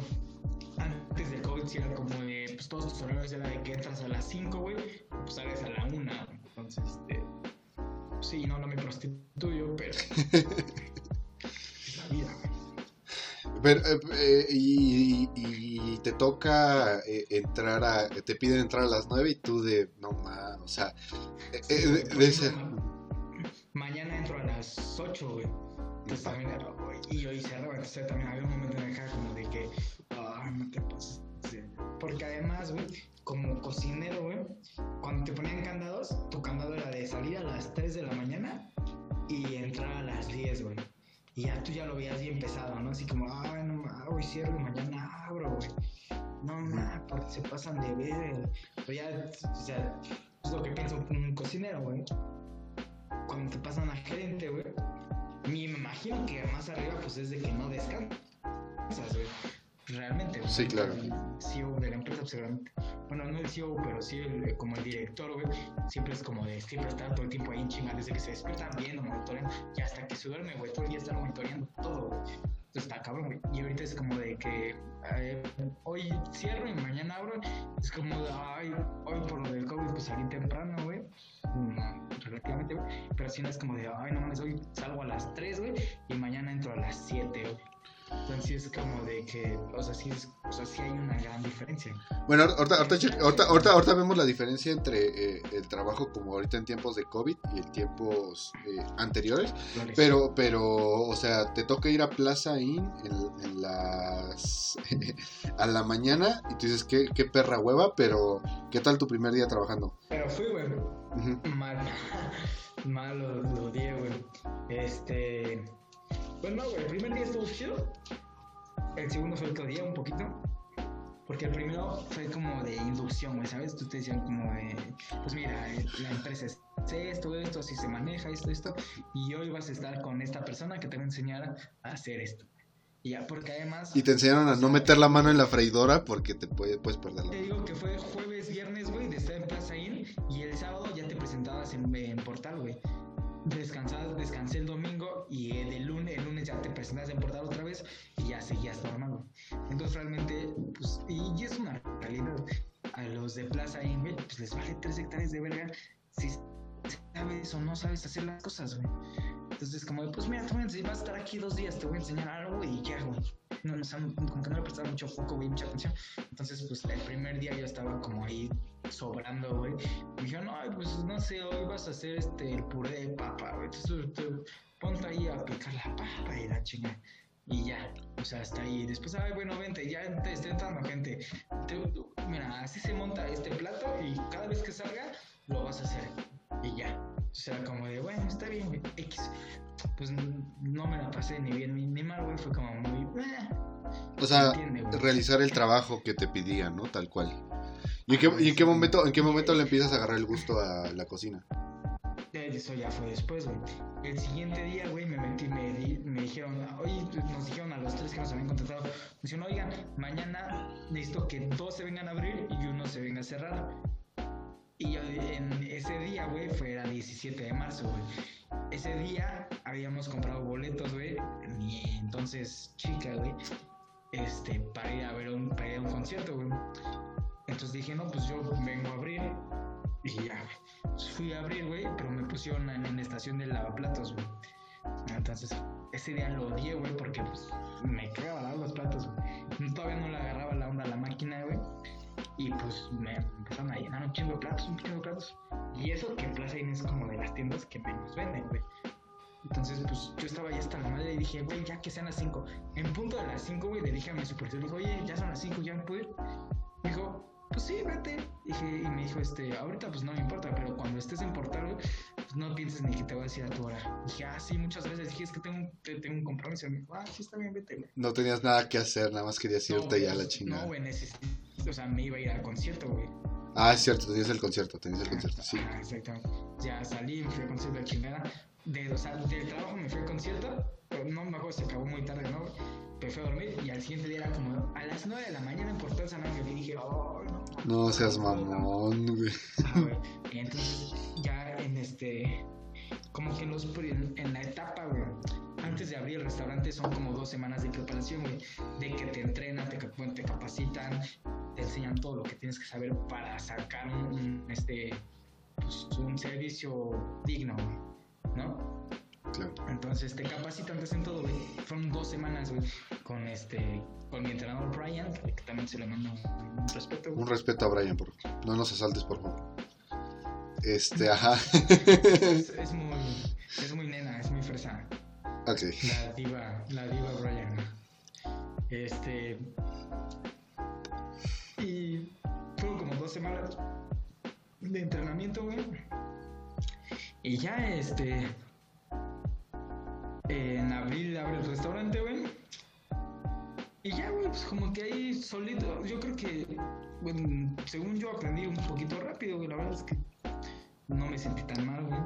antes del COVID sí era como de, pues todos tus horarios era de que entras a las 5, güey, pues sales a la 1. Entonces, este, sí, no, no me prostituyo, pero es la vida, güey. Pero, eh, eh, y, y, te toca eh, entrar a, te piden entrar a las 9 y tú de, no más, o sea, de, ese... Mañana entro a las 8, güey. Entonces también, y yo hice algo, entonces también había un momento en el que como de que no te pases. Porque además, güey, como cocinero, güey, cuando te ponían candados, tu candado era de salir a las 3 de la mañana y entrar a las 10, güey. Y ya tú ya lo veías bien pesado, ¿no? Así como, ay, no, hoy cierro y mañana abro, güey. No, no, porque se pasan de ver, Pero ya, o sea, es lo que piensa un cocinero, güey. Cuando te pasan a gerente, güey. Me imagino que más arriba, pues es de que no descansas, realmente. Sí, claro. El CEO de la empresa, pues, bueno, no el CEO, pero sí el, como el director, güey, siempre es como de siempre estar todo el tiempo ahí en chinga, desde que se despierta viendo, monitoreando, y hasta que se duerme, güey, todo el día estar monitoreando todo, güey. Entonces está cabrón, güey. Y ahorita es como de que eh, hoy cierro y mañana abro. Es como de, ay, hoy por lo del COVID, pues salí temprano, güey. Mm, relativamente, güey. Pero si no es como de, ay, no mames, hoy salgo a las 3, güey, y mañana entro a las 7, güey. Entonces es como de que, o sea, sí, es, o sea, sí hay una gran diferencia. Bueno, ahorita, ahorita, ahorita, ahorita vemos la diferencia entre eh, el trabajo como ahorita en tiempos de COVID y en tiempos eh, anteriores. Pero, pero, o sea, te toca ir a Plaza Inn en, las a la mañana y tú dices, qué, qué perra hueva, pero ¿qué tal tu primer día trabajando? Pero fui, güey. Mal. Mal lo, lo di, güey. Este pues no, güey, el primer día estuvo chido. El segundo fue otro día, un poquito. Porque el primero fue como de inducción, güey, ¿sabes? Tú te decían como de, pues mira, la empresa es esto, esto, así se maneja, esto, esto. Y hoy vas a estar con esta persona que te va a enseñar a hacer esto. Y ya, porque además... Y te enseñaron a no meter la mano en la freidora porque te puede, puedes perderla. Te digo que fue jueves, viernes, güey, de estar en Plaza Inn. Y el sábado ya te presentabas en, en Portal, güey descansas, descansé el domingo y el lunes, el lunes ya te presentas en portal otra vez y ya seguías normal. Entonces realmente, pues, y, es una realidad. A los de Plaza Inve, pues les vale tres hectáreas de verga si sabes o no sabes hacer las cosas, güey. Entonces, como, pues mira, tú vas a estar aquí dos días, te voy a enseñar algo y ya, güey no, no, como que no le prestaba mucho foco, güey, mucha atención. Entonces, pues el primer día yo estaba como ahí sobrando, güey. Me dijeron, no, pues no sé, hoy vas a hacer este, el puré de papa, güey. Entonces, te, ponte ahí a picar la papa y la chinga. Y ya, o sea, hasta ahí. Después, ay, bueno, vente, ya te está entrando gente. mira, así se monta este plato y cada vez que salga, lo vas a hacer. Y ya. O sea, como de, bueno, está bien, X pues no me la pasé ni bien ni, mal, güey, fue como muy... Eh, o sea, realizar el trabajo que te pedían, ¿no? Tal cual. ¿Y en qué, en qué momento, en qué momento le empiezas a agarrar el gusto a la cocina? Eso ya fue después, güey. El siguiente día, güey, me metí, me, me dijeron, oye, nos dijeron a los tres que nos habían contratado, me dijeron, oigan, mañana necesito que dos se vengan a abrir y uno se venga a cerrar. Y en ese día, güey, fue el 17 de marzo, güey. Ese día habíamos comprado boletos, güey. Entonces, chica, güey. este, para ir a ver un, para ir a un concierto, güey. Entonces dije, no, pues yo vengo a abrir. Y ya. Pues fui a abrir, güey, pero me pusieron en, la estación del lavaplatos, güey. Entonces, ese día lo odié, güey, porque pues me cagaba los platos, güey. Todavía no le agarraba la onda a la máquina, güey. Y pues me empezaron a llenar un chingo de platos, un chingo de platos. Y eso que Plaza Inn es como de las tiendas que menos venden, güey. Entonces, pues yo estaba ya hasta la madre y dije, güey, ya que sean las 5. En punto de las 5, güey, le dije a mi supervisor, dijo, oye, ya son las 5, ya me puedo ir. Me dijo, pues sí, vete. Dije, y me dijo, este, ahorita pues no me importa, pero cuando estés en portal, pues no pienses ni que te voy a decir a tu hora. Dije, ah, sí, muchas veces. Dije, es que tengo, un- te- tengo un compromiso. Y me dijo, ah, sí, está bien, vete, güey. No tenías nada que hacer, nada más querías irte güey, ya a la chingada. No, güey, necesito, o sea, me iba a ir al concierto, güey. Ah, es cierto, tenías el concierto, tenías el concierto, sí. Ah, exactamente. Ya salí, me fui al concierto de chingada. De, o sea, del trabajo me fui al concierto, pero no me acuerdo, se acabó muy tarde, ¿no? Me fui a dormir y al siguiente día era como a las 9 de la mañana en Portal San Ángel y dije, oh, no. No seas mamón, güey. Ah, güey. Y entonces ya en este, como que en, los, en la etapa, güey, antes de abrir el restaurante son como dos semanas de preparación, güey, de que te entrenan, te, cap- te capacitan, te enseñan todo lo que tienes que saber para sacar un, este, pues, un servicio digno, güey, ¿no? Claro. Entonces te capacitan, te hacen todo, güey. Fueron dos semanas, güey, con este, con mi entrenador Brian, que también se le manda un, respeto, güey. Un respeto a Brian, por No nos asaltes, por favor. Este, ajá. Es, es muy, es muy nena, es muy fresa. ok. La diva, la diva Brian. Este. Y fueron como dos semanas de entrenamiento, güey. Y ya, este. En abril abre el restaurante, güey. Y ya, güey, pues como que ahí solito. Yo creo que, bueno, según yo aprendí un poquito rápido, güey. La verdad es que no me sentí tan mal, güey.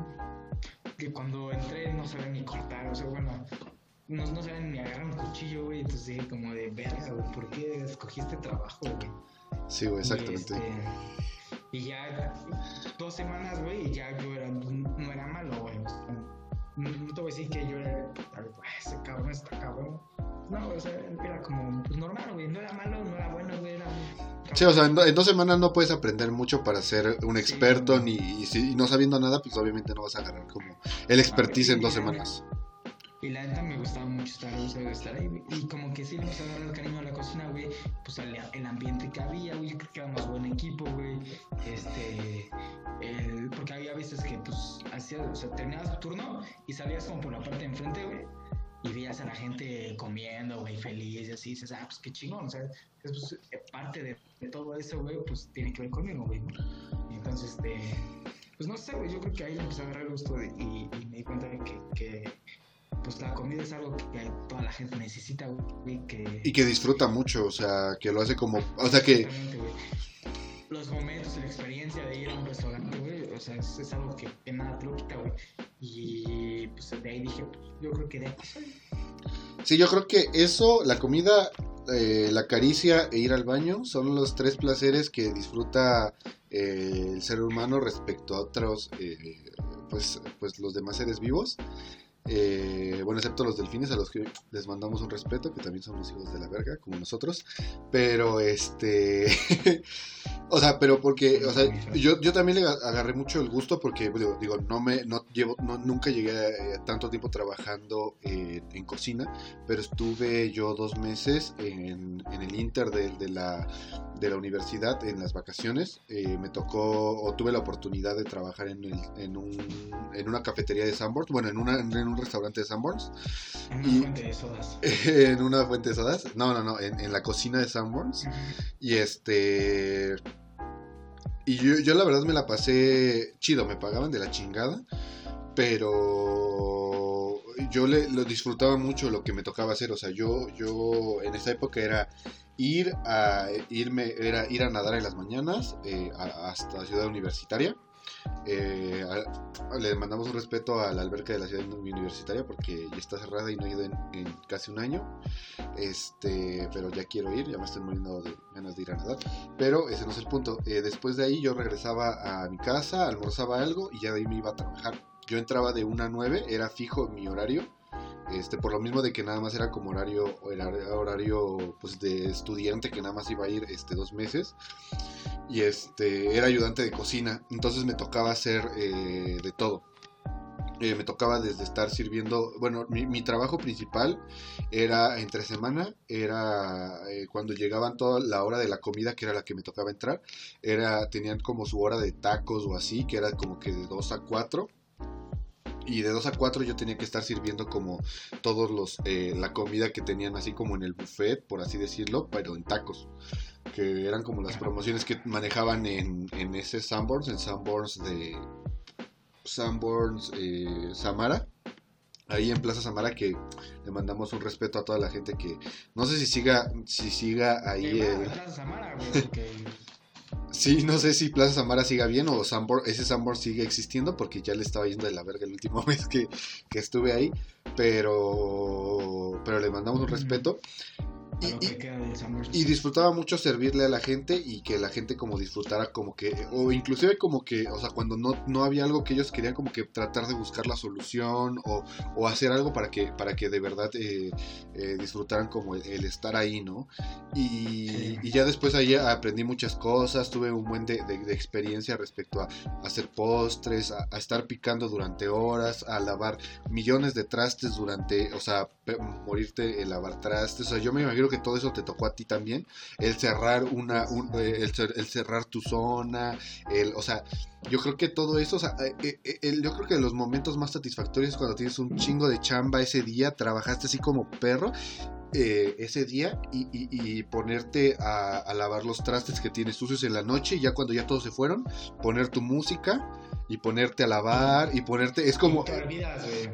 Que cuando entré no sabía ni cortar, o sea, bueno, no, no sabía ni agarrar un cuchillo, güey. Entonces dije como de verga, güey, ¿por qué escogí este trabajo, güey? Sí, güey, exactamente. Y, este, y ya dos semanas, güey, y ya yo era, no era malo, güey. o sea, no, te voy a decir que yo era, puta, ese cabrón está cabrón. No, o sea, era como, pues normal, güey. No era malo, no era bueno, güey. Era Sí, o sea, en, do- en dos semanas no puedes aprender mucho para ser un experto, ni y si y no sabiendo nada, pues obviamente no vas a agarrar como el expertise en dos semanas. Y la neta me gustaba mucho estar estar ahí, güey. Y como que sí le empecé a agarrar cariño a la cocina, güey. Pues el, ambiente que había, güey. Creo que éramos buen equipo, güey. Este. El, porque había veces que, pues, hacías, o sea, terminabas tu turno y salías como por la parte de enfrente, güey. Y veías a la gente comiendo, güey, feliz y así. Dices, ah, pues qué chingón, o sea, es pues, eh, parte de, todo eso, güey, pues tiene que ver conmigo, güey. Entonces, este. Pues no sé, güey, yo creo que ahí le empecé a agarrar el gusto y, me di cuenta de que pues la comida es algo que toda la gente necesita, güey, que... Y que disfruta mucho, o sea, que lo hace como, o sea, que güey. Los momentos y la experiencia de ir a un restaurante, güey, o sea, es, es algo que, que nada te lo quita, güey. Y pues de ahí dije, pues, yo creo que de aquí soy. Sí, yo creo que eso, la comida, eh, la caricia e ir al baño son los tres placeres que disfruta eh, el ser humano respecto a otros, eh, pues, pues los demás seres vivos. Eh, bueno, excepto los delfines a los que les mandamos un respeto, que también son los hijos de la verga, como nosotros. Pero este, o sea, pero porque, o sea, yo, yo también le agarré mucho el gusto porque, digo, digo, no me, no llevo, no, nunca llegué a, a tanto tiempo trabajando eh, en cocina, pero estuve yo dos meses en, en el Inter de, de la, de la universidad en las vacaciones. Eh, me tocó, o tuve la oportunidad de trabajar en, el, en, un, en una cafetería de Sanborns, bueno, en, una, en un restaurante de Sanborns, En una Y- fuente de sodas. en una fuente de sodas, no, no, no, en, en la cocina de Sanborns. Y este. Y yo, yo la verdad me la pasé chido, me pagaban de la chingada. Pero yo le, lo disfrutaba mucho lo que me tocaba hacer. O sea, yo, yo en esa época era ir a irme, era ir a nadar en las mañanas eh, a- hasta Ciudad Universitaria. Eh, a- le mandamos un respeto a la alberca de la ciudad universitaria porque ya está cerrada y no he ido en, en casi un año. Este, pero ya quiero ir, ya me estoy muriendo de ganas de ir a nadar. Pero ese no es el punto. Eh, después de ahí yo regresaba a mi casa, almorzaba algo y ya de ahí me iba a trabajar. Yo entraba de 1 a 9, era fijo mi horario. Este, por lo mismo de que nada más era como horario, era horario pues de estudiante que nada más iba a ir este, dos meses. Y este, era ayudante de cocina, entonces me tocaba hacer eh, de todo. Eh, me tocaba desde estar sirviendo, bueno, mi, trabajo principal era entre semana, era eh, cuando llegaban toda la hora de la comida, que era la que me tocaba entrar, era, tenían como su hora de tacos o así, que era como que de 2 a 4 y de 2 a 4 yo tenía que estar sirviendo como todos los eh, la comida que tenían así como en el buffet por así decirlo pero en tacos que eran como las promociones que manejaban en, en ese Sanborns en Sanborns de Sanborns eh, Samara. Ahí en Plaza Samara que le mandamos un respeto a toda la gente que no sé si siga si siga ahí el... Sí, no sé si Plaza Samara siga bien o ese Sanborn sigue existiendo porque ya le estaba yendo de la verga el último mes que, que estuve ahí, pero, pero le mandamos un respeto. Y, disfrutaba mucho servirle a la gente y que la gente como disfrutara como que, o inclusive como que, o sea, cuando no, no había algo que ellos querían como que tratar de buscar la solución o, o hacer algo para que, para que de verdad eh, eh, disfrutaran como el, estar ahí, ¿no? Y, y, ya después ahí aprendí muchas cosas, tuve un buen de, de, experiencia respecto a, hacer postres, a, a, estar picando durante horas, a lavar millones de trastes durante, o sea, morirte en lavar trastes, o sea, yo me imagino que todo eso te tocó a ti también, el cerrar una, eh, el, cerrar tu zona, el, o sea, yo creo que todo eso, eh, eh, yo creo que los momentos más satisfactorios cuando tienes un chingo de chamba ese día, trabajaste así como perro ese día y, ponerte a, lavar los trastes que tienes sucios en la noche y ya cuando ya todos se fueron, poner tu música y ponerte a lavar y ponerte, es como...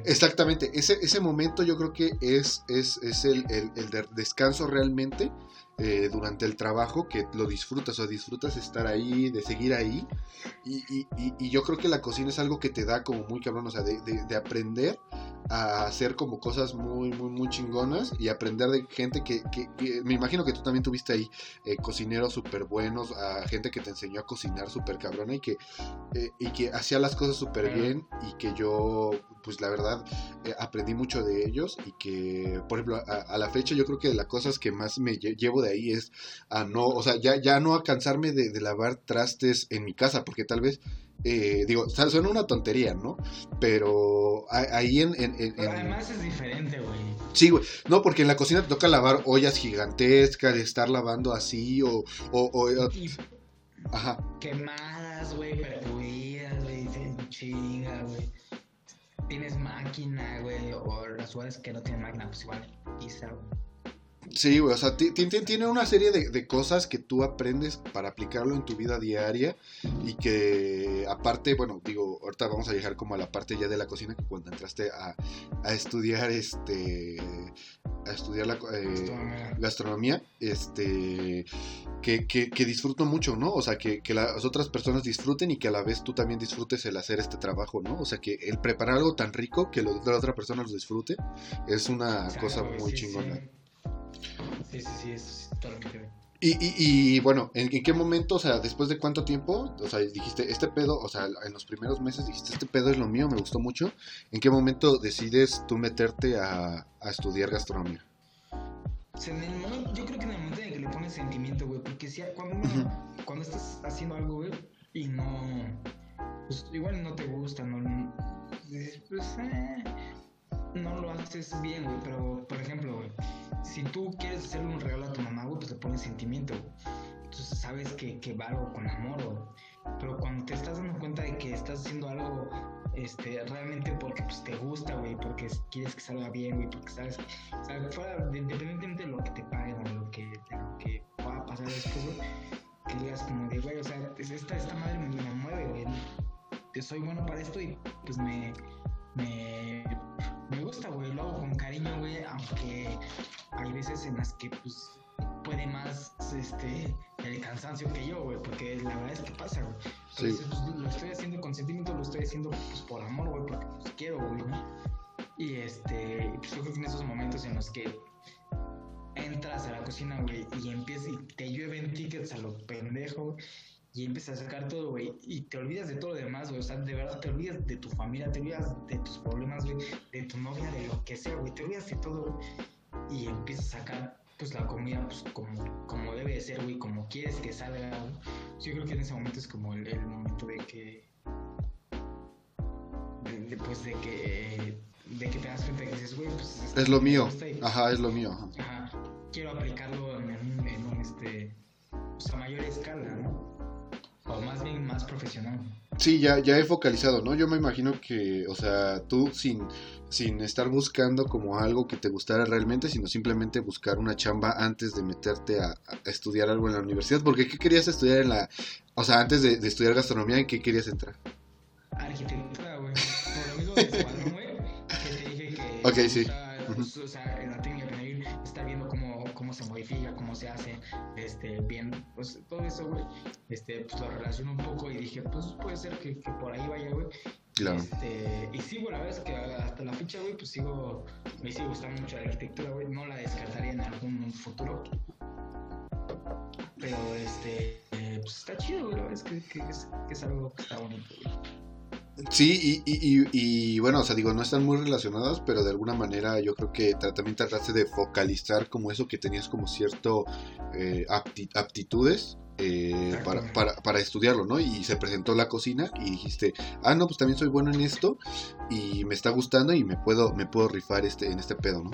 exactamente, ese, ese momento yo creo que es, es, es el, el, descanso realmente eh, durante el trabajo que lo disfrutas o disfrutas estar ahí, de seguir ahí. Y, y, yo creo que la cocina es algo que te da como muy cabrón, o sea, de, de, aprender a hacer como cosas muy, muy, muy chingonas y aprender de gente que, que, me imagino que tú también tuviste ahí eh, cocineros súper buenos, a gente que te enseñó a cocinar súper cabrona y que, eh, y que hacía las cosas súper bien y que yo, pues la verdad, aprendí mucho de ellos y que, por ejemplo, a, a, la fecha yo creo que de las cosas que más me llevo de ahí es a no, o sea, ya, ya no a cansarme de, lavar trastes en mi casa, porque tal vez, eh, digo, suena una tontería, ¿no? Pero ahí en... además es diferente, güey. Sí, güey. No, porque en la cocina te toca lavar ollas gigantescas, de estar lavando así, o... o, Ajá. Quemadas, güey, perdidas, güey, chinga, güey. Tienes máquina, güey, o las que no tienen máquina, pues igual, quizá, güey. Sí, güey, o sea, tiene una serie de, cosas que tú aprendes para aplicarlo en tu vida diaria y que aparte, bueno, digo, ahorita vamos a llegar como a la parte ya de la cocina que cuando entraste a, estudiar este a estudiar la eh, gastronomía, este que, que, disfruto mucho, ¿no? O sea, que, las otras personas disfruten y que a la vez tú también disfrutes el hacer este trabajo, ¿no? O sea, que el preparar algo tan rico que la otra persona lo disfrute es una cosa muy chingona. Sí, sí, sí, es totalmente y, y, y, bueno, ¿en, qué momento, o sea, después de cuánto tiempo, o sea, dijiste, este pedo, o sea, en los primeros meses dijiste, este pedo es lo mío, me gustó mucho, ¿en qué momento decides tú meterte a, a estudiar gastronomía? yo creo que en el momento en que le pones sentimiento, güey, porque si cuando, cuando estás haciendo algo, güey, y no, pues igual no te gusta, no, pues, eh, no lo haces bien, güey, pero por ejemplo, güey, si tú quieres hacerle un regalo a tu mamá, güey, pues le pones sentimiento, güey. Entonces sabes que, que va algo con amor, güey. Pero cuando te estás dando cuenta de que estás haciendo algo este, realmente porque pues, te gusta, güey, porque quieres que salga bien, güey, porque sabes, fuera, independientemente de lo que te paguen o lo que, de lo que pueda pasar después, güey, que digas como de, güey, o sea, esta, esta madre me, me mueve, güey. Yo soy bueno para esto y pues me, me me gusta, güey, lo hago con cariño, güey, aunque hay veces en las que, pues, puede más, este, el cansancio que yo, güey, porque la verdad es que pasa, güey. Entonces, pues, lo estoy haciendo con sentimiento, lo estoy haciendo, pues, por amor, güey, porque, pues, quiero, güey, ¿no? Y, este, pues, yo creo que en esos momentos en los que entras a la cocina, güey, y empiezas y te llueven tickets a lo pendejo, y empiezas a sacar todo, güey, y te olvidas de todo lo demás, güey, o sea, de verdad te olvidas de tu familia, te olvidas de tus problemas, güey, de tu novia, de lo que sea, güey, te olvidas de todo, güey, y empiezas a sacar, pues, la comida, pues, como, como debe de ser, güey, como quieres que salga, güey. Yo creo que en ese momento es como el, el momento de que, de, de, pues, de que, de que te das cuenta que dices, güey, pues... Es lo mío. y- Ajá, es lo mío. ajá. Quiero aplicarlo en, en un, este, pues, a mayor escala, ¿no? O más bien más profesional. Sí, ya, ya he focalizado, ¿no? Yo me imagino que, o sea, tú sin, sin estar buscando como algo que te gustara realmente, sino simplemente buscar una chamba antes de meterte a, a estudiar algo en la universidad. Porque ¿qué querías estudiar en la... O sea, antes de, de estudiar gastronomía, ¿en qué querías entrar? Arquitectura, güey. Por lo mismo de escuadrón, güey, que te dije que... Ok, sí. gusta, pues, o sea, en la técnica medir, estar viendo cómo, cómo se modifica, cómo se hace, este, bien, pues, todo eso, güey, este, pues, lo relaciono un poco y dije, pues, puede ser que, que por ahí vaya, güey. Claro. Este, y sí, güey, la verdad es que hasta la fecha, güey, pues sigo, me sigue gustando mucho la arquitectura, güey. No la descartaría en algún futuro. Pero, este, eh, pues está chido, güey. La verdad es que, que es, que es algo que está bonito, güey. Sí, y, y, y, y, bueno, o sea, digo, no están muy relacionadas, pero de alguna manera yo creo que también trataste de focalizar como eso que tenías como cierto eh, apti- aptitudes eh, para, para, para estudiarlo, ¿no? Y se presentó la cocina y dijiste, ah, no, pues también soy bueno en esto y me está gustando y me puedo, me puedo rifar este, en este pedo, ¿no?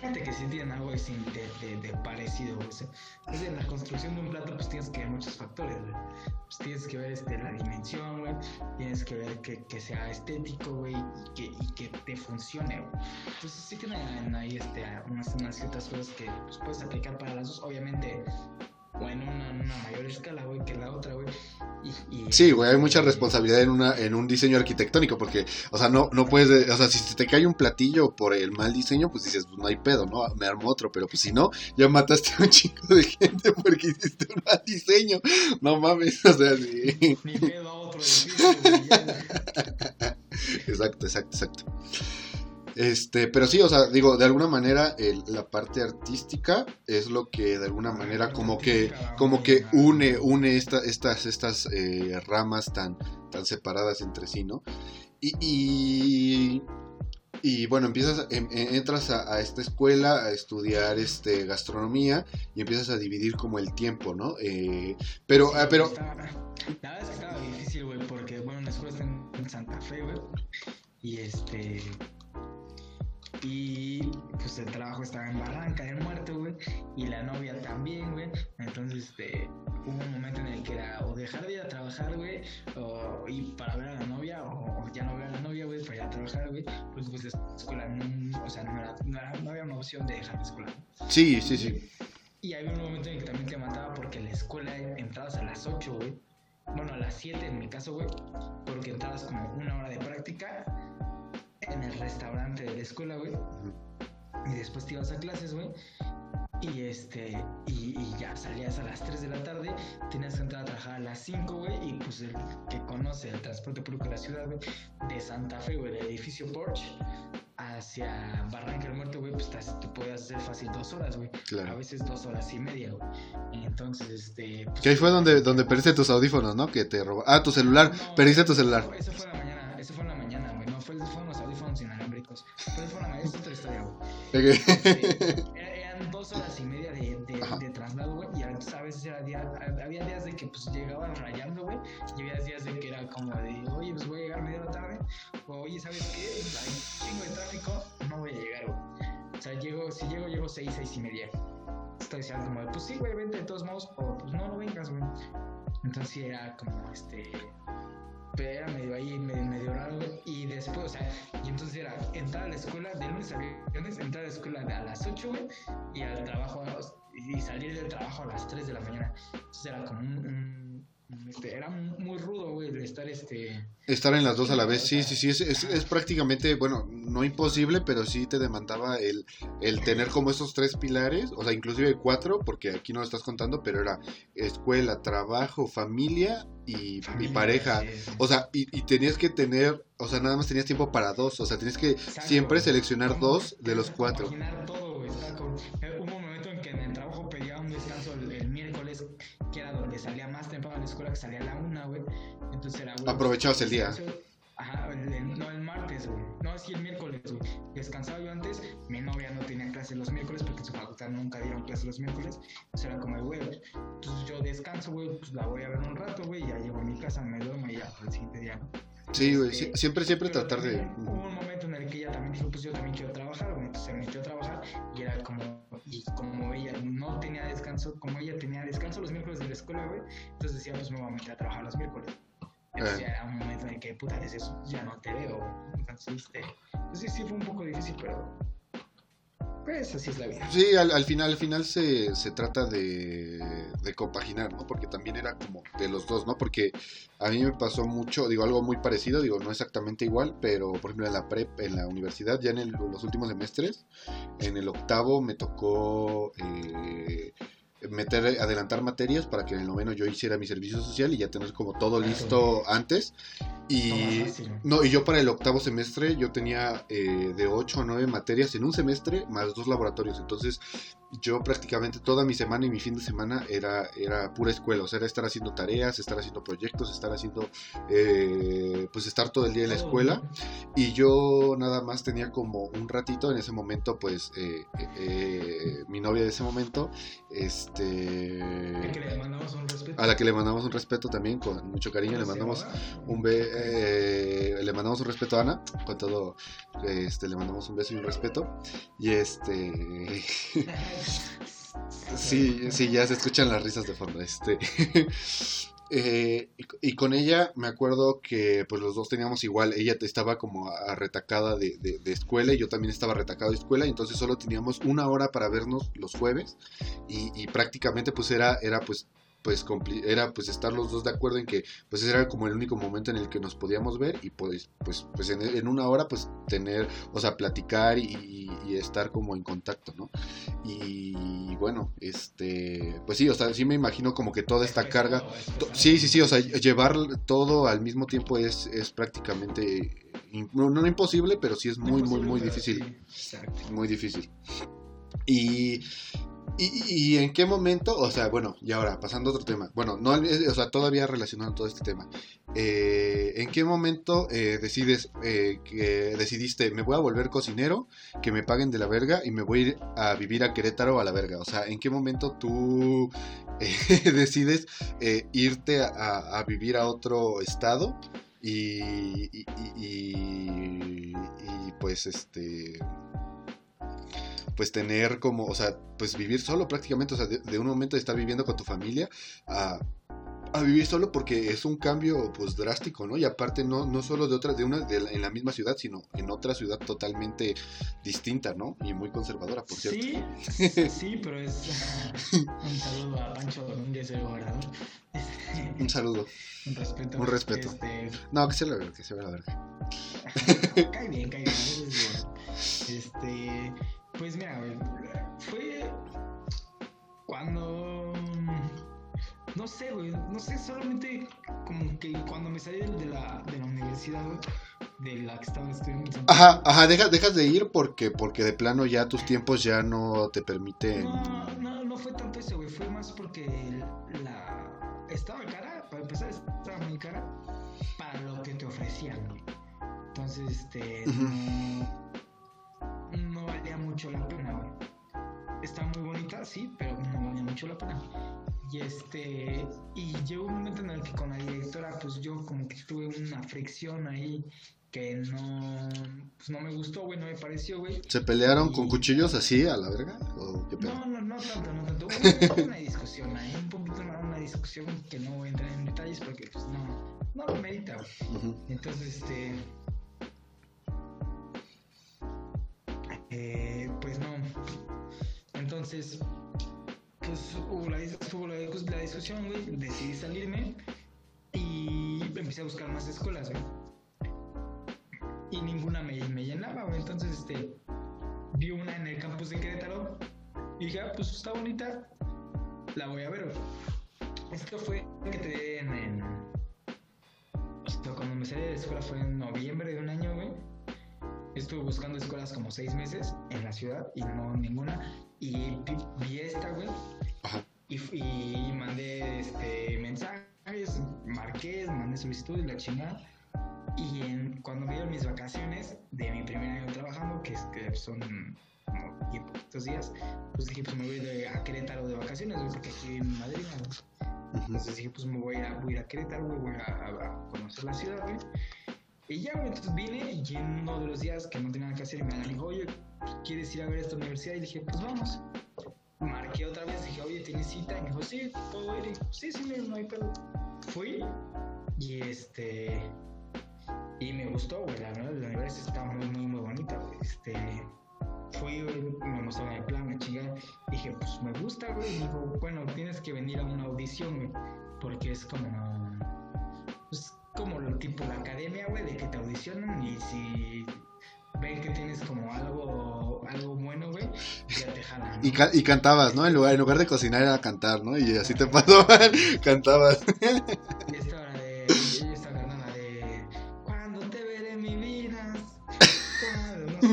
Fíjate que sí tienen algo de, de, de, parecido, güey. O sea, es en la construcción de un plato, pues tienes que ver muchos factores, güey. Pues tienes que ver este, la dimensión, güey. Tienes que ver que, que sea estético, güey. Y que, y que te funcione, güey. Entonces sí tienen ahí este, unas, unas ciertas cosas que pues, puedes aplicar para las dos. Obviamente, o en una, mayor escala, güey, que la otra, güey. Y, y, Sí, güey, hay mucha responsabilidad en una en un diseño arquitectónico porque, o sea, no no puedes, de- o sea, si te cae un platillo por el mal diseño, pues dices, pues no hay pedo, ¿no? Me armo otro, pero pues si no, ya mataste a un chico de gente porque hiciste un mal diseño. No mames, o sea, sí. Ni pedo a otro edificio. Exacto, exacto, exacto. Este, pero sí, o sea, digo, de alguna manera la parte artística es lo que de alguna manera como que como que une une esta- estas estas eh, ramas tan tan separadas entre sí, ¿no? Y, y, bueno, empiezas em- em- entras a, a esta escuela a estudiar este gastronomía y empiezas a dividir como el tiempo, ¿no? Eh, pero ah, pero verdad es difícil, güey, porque, bueno, la escuela está en Santa Fe, güey. Y este. Y pues el trabajo estaba en Barranca del Muerto, güey. Y la novia también, güey. Entonces, este. Hubo un momento en el que era o dejar de ir a trabajar, güey. O ir para ver a la novia, o, o ya no ver a la novia, güey, para ir a trabajar, güey. Porque pues la escuela, no, o sea, no, era, no, era- no había una opción de dejar la escuela. sí, sí, sí. Y había un momento en el que también te mataba porque la escuela entrabas a las 8, güey. Bueno, a las 7 en mi caso, güey. Porque entrabas como una hora de práctica en el restaurante de la escuela, güey. Y después te ibas a clases, güey. Y este, y, y ya salías a las 3 de la tarde, tenías que entrar a trabajar a las 5, güey. Y pues el que conoce el transporte público de la ciudad, güey, de Santa Fe, güey, del edificio Porsche hacia Barranca del Muerto, güey, pues te, podías hacer fácil dos horas, güey. A Claro. veces dos horas y media, güey. Entonces, este. pues, Que ahí fue donde, donde perdiste tus audífonos, ¿no? Que te robaron. Ah, tu celular. no, Perdiste tu celular. Eso fue la mañana, fue, fueron los audífonos inalámbricos. Pero la mañana, es otra historia, güey. Este, era- eran dos horas y media de, de, de traslado, güey. Y a veces, era día, había días de que pues llegaban rayando, güey. Y había días de que era como de, oye, pues voy a llegar media hora tarde. O oye, ¿sabes qué? Hay chingo de tráfico, no voy a llegar, güey. O sea, llego, si llego, llego seis, seis y media. Estoy diciendo como de, pues sí, güey, vente de todos modos. O pues no, no vengas, güey. Entonces era como este. Era medio ahí, medio, medio raro. Y después, o sea, y entonces era entrar a la escuela de lunes a viernes, entrar a la escuela a las 8, güey, y al trabajo, y salir del trabajo a las 3 de la mañana. Entonces era como un- un, este, era muy rudo, güey, de estar este. Estar en las dos a la vez, sí, sí, sí, es, es, es prácticamente, bueno, no imposible, pero sí te demandaba el, el tener como esos tres pilares, o sea, inclusive cuatro, porque aquí no lo estás contando, pero era escuela, trabajo, familia y, y familia, pareja. sí, sí. O sea, y, y tenías que tener, o sea, nada más tenías tiempo para dos, o sea, tenías que Exacto, siempre seleccionar dos de los cuatro. todo, salía más temprano de la escuela, que salía a la una, güey. Entonces era, güey. Aprovechabas el día. Ajá, el- el- no el martes, güey. No, sí el miércoles, güey. Descansaba yo antes. Mi novia no tenía clase los miércoles porque en su facultad nunca dieron clase los miércoles. Entonces era como, güey, entonces yo descanso, güey, pues la voy a ver un rato, güey. Ya llego a mi casa, me duermo y ya, al siguiente día, ¿no? Sí, güey, Este, sí, siempre, siempre tratar de... Hubo un momento en el que ella también dijo, pues yo también quiero trabajar, güey. Entonces se metió a trabajar y era como, y como ella no tenía descanso, como ella tenía descanso los miércoles de la escuela, güey, entonces decía, pues me voy a meter a trabajar los miércoles. Entonces Eh. ya era un momento en el que, puta, es eso, ya no te veo, güey. Entonces, este, pues sí, sí fue un poco difícil, pero, pues así es la vida. Sí, al, al final, al final se, se trata de, de compaginar, ¿no? Porque también era como de los dos, ¿no? Porque a mí me pasó mucho, digo, algo muy parecido, digo, no exactamente igual, pero por ejemplo en la prep, en la universidad, ya en el- los últimos semestres, en el octavo me tocó eh, meter, adelantar materias para que en el noveno yo hiciera mi servicio social y ya tener como todo listo antes. Y, No, y yo para el octavo semestre yo tenía eh, de 8 a 9 materias en un semestre más dos laboratorios. Entonces yo prácticamente toda mi semana y mi fin de semana era, era pura escuela. O sea, era estar haciendo tareas, estar haciendo proyectos, estar haciendo, eh, pues estar todo el día en la escuela. Y yo nada más tenía como un ratito en ese momento, pues eh, eh, mi novia de ese momento, este... A la que le mandamos un respeto también, con mucho cariño, le ¿Cómo se mandamos un be eh, le mandamos un respeto a Ana, con todo, este, le mandamos un beso y un respeto. Y este, sí, sí, ya se escuchan las risas de fondo. Este, eh, y, con ella me acuerdo que pues los dos teníamos igual, ella estaba como retacada de, de- de escuela y yo también estaba retacado de escuela, y entonces solo teníamos una hora para vernos los jueves y, y prácticamente pues era, era pues pues era pues estar los dos de acuerdo en que pues ese era como el único momento en el que nos podíamos ver y pues pues pues en, en una hora pues tener o sea platicar y, y estar como en contacto no y bueno este pues sí o sea sí me imagino como que toda esta carga to- sí sí sí o sea llevar todo al mismo tiempo es es prácticamente no, no imposible pero sí es muy muy muy difícil. muy difícil. Y, y, en qué momento, o sea, bueno, y ahora pasando a otro tema, bueno, no, o sea, todavía relacionado todo este tema, eh, ¿en qué momento eh, decides eh, que decidiste, me voy a volver cocinero, que me paguen de la verga y me voy a ir a vivir a Querétaro a la verga? O sea, ¿en qué momento tú decides irte a, vivir a otro estado? Y- y- y, pues este pues tener como, o sea, pues vivir solo prácticamente, o sea, de, de un momento de estar viviendo con tu familia a, a vivir solo porque es un cambio pues drástico, ¿no? Y aparte no, no solo de otra, de una, de la- en la misma ciudad, sino en otra ciudad totalmente distinta, ¿no? Y muy conservadora, por cierto. Sí, sí, sí, pero es un saludo a Pancho Domínguez, el gobernador. Un saludo. Un respeto. Un respeto. Este, No, que se la verga, que se vea la verga. cae bien, cae bien. Este, pues mira, güey, fue cuando no sé, güey, no sé, solamente como que cuando me salí de la, de la universidad, güey, de la que estaba estudiando. Ajá, ajá, deja- dejas de ir porque, porque de plano ya tus tiempos ya no te permiten. No, no, no fue tanto eso, güey. Fue más porque la estaba cara, para empezar, estaba muy cara para lo que te ofrecían, güey. Entonces, este, no valía mucho la pena. Está muy bonita, sí, pero no valía mucho la pena. Y este, y llegó un momento en el que con la directora, pues yo como que tuve una fricción ahí que no, pues no me gustó, güey, no me pareció, güey. ¿Se pelearon con cuchillos así a la verga? ¿O qué? No, no, no tanto, no tanto. Hubo una discusión ahí, un poquito una, una discusión que no voy a entrar en detalles porque pues no, no lo merita, güey. Ujú. Entonces, este... Eh, pues no. Entonces, pues hubo la, hubo la, la discusión, güey. Decidí salirme y empecé a buscar más escuelas, güey. Y ninguna me, llenaba, güey. Entonces, este, vi una en el campus de Querétaro y dije, ah, pues está bonita, la voy a ver. Esto fue que te en, en esto, cuando me salí de la escuela fue en noviembre de un año, güey. Estuve buscando escuelas como seis meses en la ciudad y no ninguna. Y vi, esta, güey. Y, y mandé este, mandé solicitud y la chingada. Y en, cuando me dieron mis vacaciones de mi primer año trabajando, que, es, que son como 10 poquitos días, pues dije, pues me voy de, a Querétaro de vacaciones, güey, porque aquí en Madrid, ¿no? Entonces dije, pues me voy a, voy a Querétaro, güey, voy a- a conocer la ciudad, güey. Y ya, vine y en uno de los días que no tenía nada que hacer, me dijo, oye, ¿quieres ir a ver esta universidad? Y dije, pues vamos. Marqué otra vez, dije, oye, ¿tienes cita? Y me dijo, sí, puedo ir. Sí, sí, no hay pedo. Fui y este. Y me gustó, güey, la la universidad está muy, muy, muy bonita, güey. Este. Fui, güey, me mostraron el plan, me chingué. Dije, pues me gusta, güey. Y dijo, bueno, tienes que venir a una audición, güey. Porque es como. Como lo tipo la academia, güey, de que te audicionan y si ven que tienes como algo, algo bueno, güey, ya te jalan. ¿no? Y, ca- y cantabas, ¿no? En lugar, en lugar de cocinar era cantar, ¿no? Y así te pasó, cantabas. Y esta hora de. Estaba cantando la de. Cuando te veré mi vida. Cantando.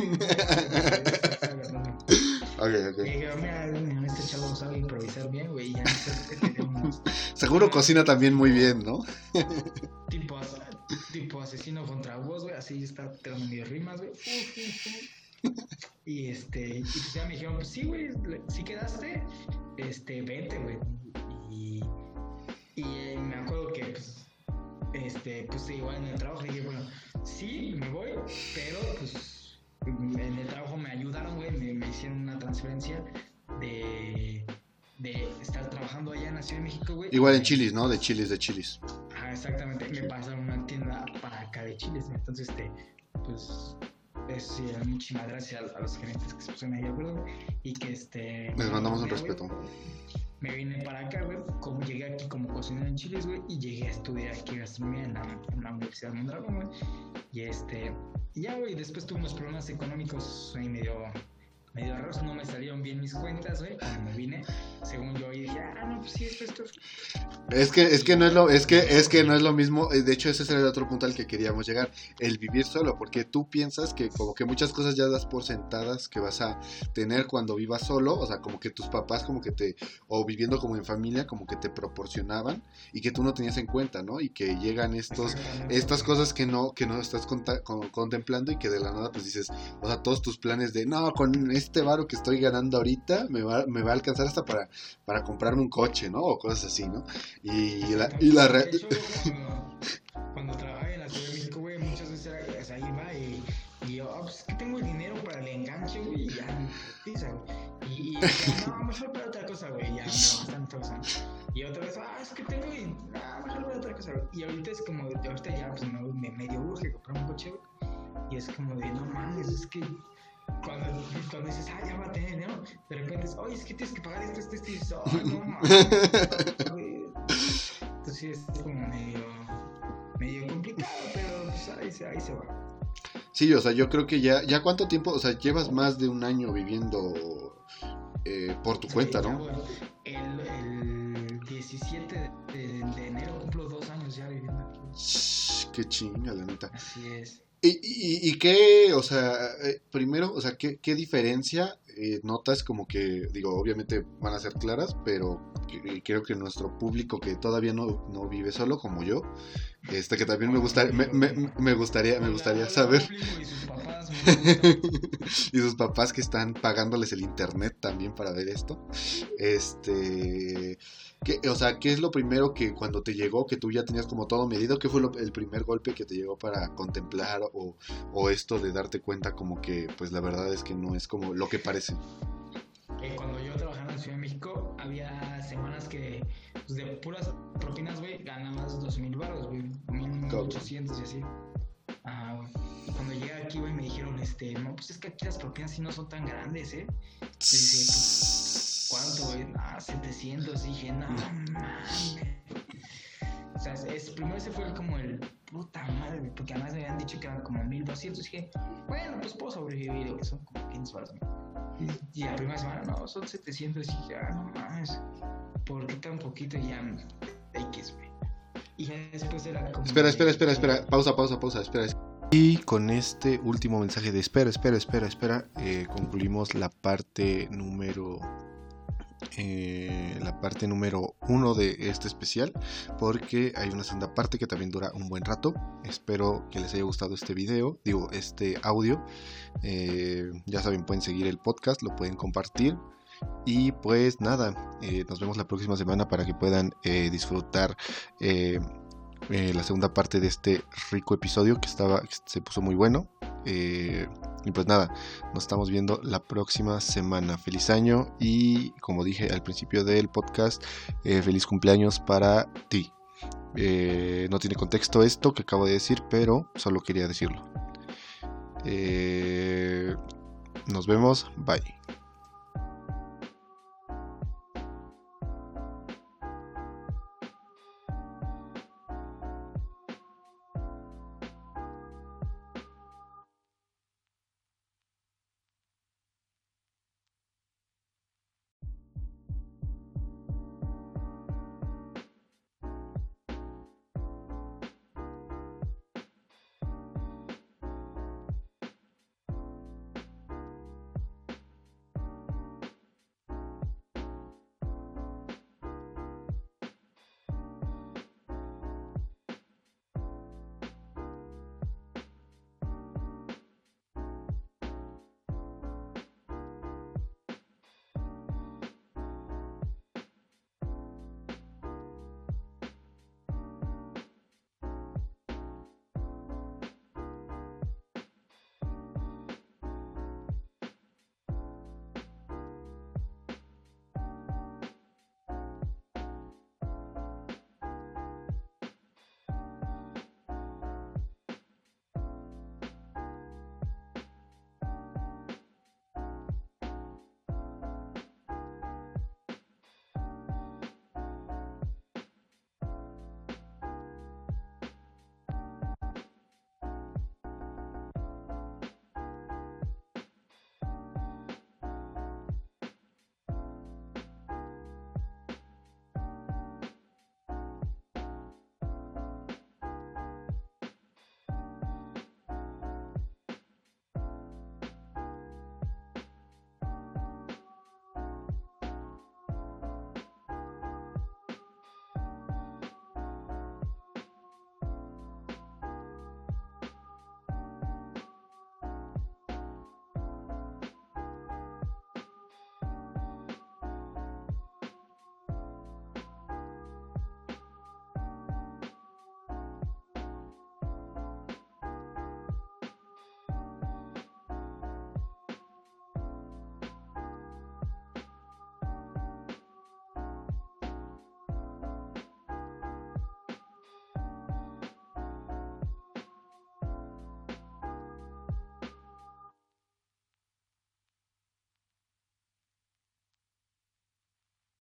Ok, Y ok. dije, mira, este chavo sabe improvisar bien, güey, y ya no sé. Seguro cocina también muy bien, ¿no? Tipo, as- tipo asesino contra vos, güey, así está tirando mis rimas, güey. Y este, y pues ya me dijeron, pues sí, güey, si quedaste, este, vete, güey. Y, y eh, me acuerdo que, pues, este, pues igual en el trabajo dije, bueno, sí, me voy, pero pues en el trabajo me ayudaron, güey, me, me hicieron una transferencia de, de estar trabajando allá en la Ciudad de México, güey. Igual en chilis, ¿no? De chilis, de chilis. Ajá, exactamente. Me pasaron una tienda para acá de chiles. ¿no? Entonces, este, pues, eso sí, muchísimas gracias a, a los gerentes que se pusieron ahí de acuerdo. Y que, este... Les mandamos un respeto. Me vine para acá, güey. Como llegué aquí como cocinero en chiles, güey. Y llegué a estudiar aquí gastronomía en la, en la Universidad de Mondragón, güey. Y este... y Ya, güey, después tuve unos problemas económicos ahí medio... Medio raros, no me salieron bien mis cuentas, güey. Cuando me vine, según yo, y dije, ah, no, pues sí, esto, esto, Es que, es que no es lo, es que, es que no es lo mismo. eh, De hecho, ese es el otro punto al que queríamos llegar. El vivir solo, porque tú piensas que como que muchas cosas ya das por sentadas que vas a tener cuando vivas solo. O sea, como que tus papás como que te, o viviendo como en familia, como que te proporcionaban y que tú no tenías en cuenta, ¿no? Y que llegan estos, estas cosas que no, que no estás con- contemplando y que de la nada pues dices, o sea, todos tus planes de, no, con este varo que estoy ganando ahorita me va, me va a alcanzar hasta para, para comprarme un coche, ¿no? O cosas así, ¿no? Y la, y la De hecho, cuando, cuando en la Ciudad de México, güey, muchas veces era, o sea, iba y, y yo, ah, pues es que tengo el dinero para el enganche, güey, y ya. Y, y no, mejor para otra cosa, güey, ya, gastan otra cosa. Y otra vez, ah, es que tengo, y, ah, mejor para otra cosa, güey. Y ahorita es como, ahorita ya, pues, me, me medio urge comprar un coche, güey. Y es como de, no mames, es que cuando, cuando dices, ah, ya va a tener dinero, de repente es, oye, es que tienes que pagar esto, esto, esto, y dices, ay, no güey. Entonces es como medio, medio complicado, pero pues ahí, se- ahí se va. Sí, o sea, yo creo que ya, ya cuánto tiempo, o sea, llevas más de un año viviendo eh, por tu cuenta, Ya, ¿no? güey, El, el 17 de, de- de enero cumplo dos años ya viviendo aquí. Qué chinga, la neta. Así es. ¿Y, y, y qué, o sea, eh, primero, o sea, qué, qué diferencia eh, notas como que, digo, obviamente van a ser claras, pero creo que nuestro público que todavía no, no vive solo como yo, este que también me gustaría, me, me- me gustaría, me gustaría saber, público Y sus papás, me gusta. y sus papás que están pagándoles el internet también para ver esto, este, ¿qué, o sea, ¿qué es lo primero que cuando te llegó, que tú ya tenías como todo medido, qué fue lo- el primer golpe que te llegó para contemplar o, o esto de darte cuenta como que, pues la verdad es que no es como lo que parece? Eh, cuando yo trabajaba en Ciudad de México, había semanas que pues, de puras propinas, güey, ganabas dos mil baros, güey, mil Cabrón. ochocientos y así. Y cuando llegué aquí, güey, me dijeron, este, no, pues es que aquí las propinas sí no son tan grandes, ¿eh? dije, pues, ¿Cuánto, güey? Ah, 700. Dije, no mames. O sea, es, primero ese fue como el puta madre, porque además me habían dicho que eran como 1200. Dije, bueno, pues puedo sobrevivir, güey, son como 15 baros. ¿no? Y, y la primera semana, no, son 700. Y dije, ah, no mames, ¿por qué tan poquito? Y ya, X, güey. Y ya después. Espera, espera, espera, espera. Pausa, pausa, pausa, espera. Y con este último mensaje de espera, espera, espera, espera, eh, concluimos la parte número eh, la parte número uno de este especial porque hay una segunda parte que también dura un buen rato espero que les haya gustado este video digo este audio eh, ya saben pueden seguir el podcast lo pueden compartir y pues nada eh, nos vemos la próxima semana para que puedan disfrutar la segunda parte de este rico episodio que estaba se puso muy bueno eh, y pues nada, nos estamos viendo la próxima semana. Feliz año y como dije al principio del podcast, eh, feliz cumpleaños para ti. Eh, no tiene contexto esto que acabo de decir, pero solo quería decirlo. nos vemos, bye.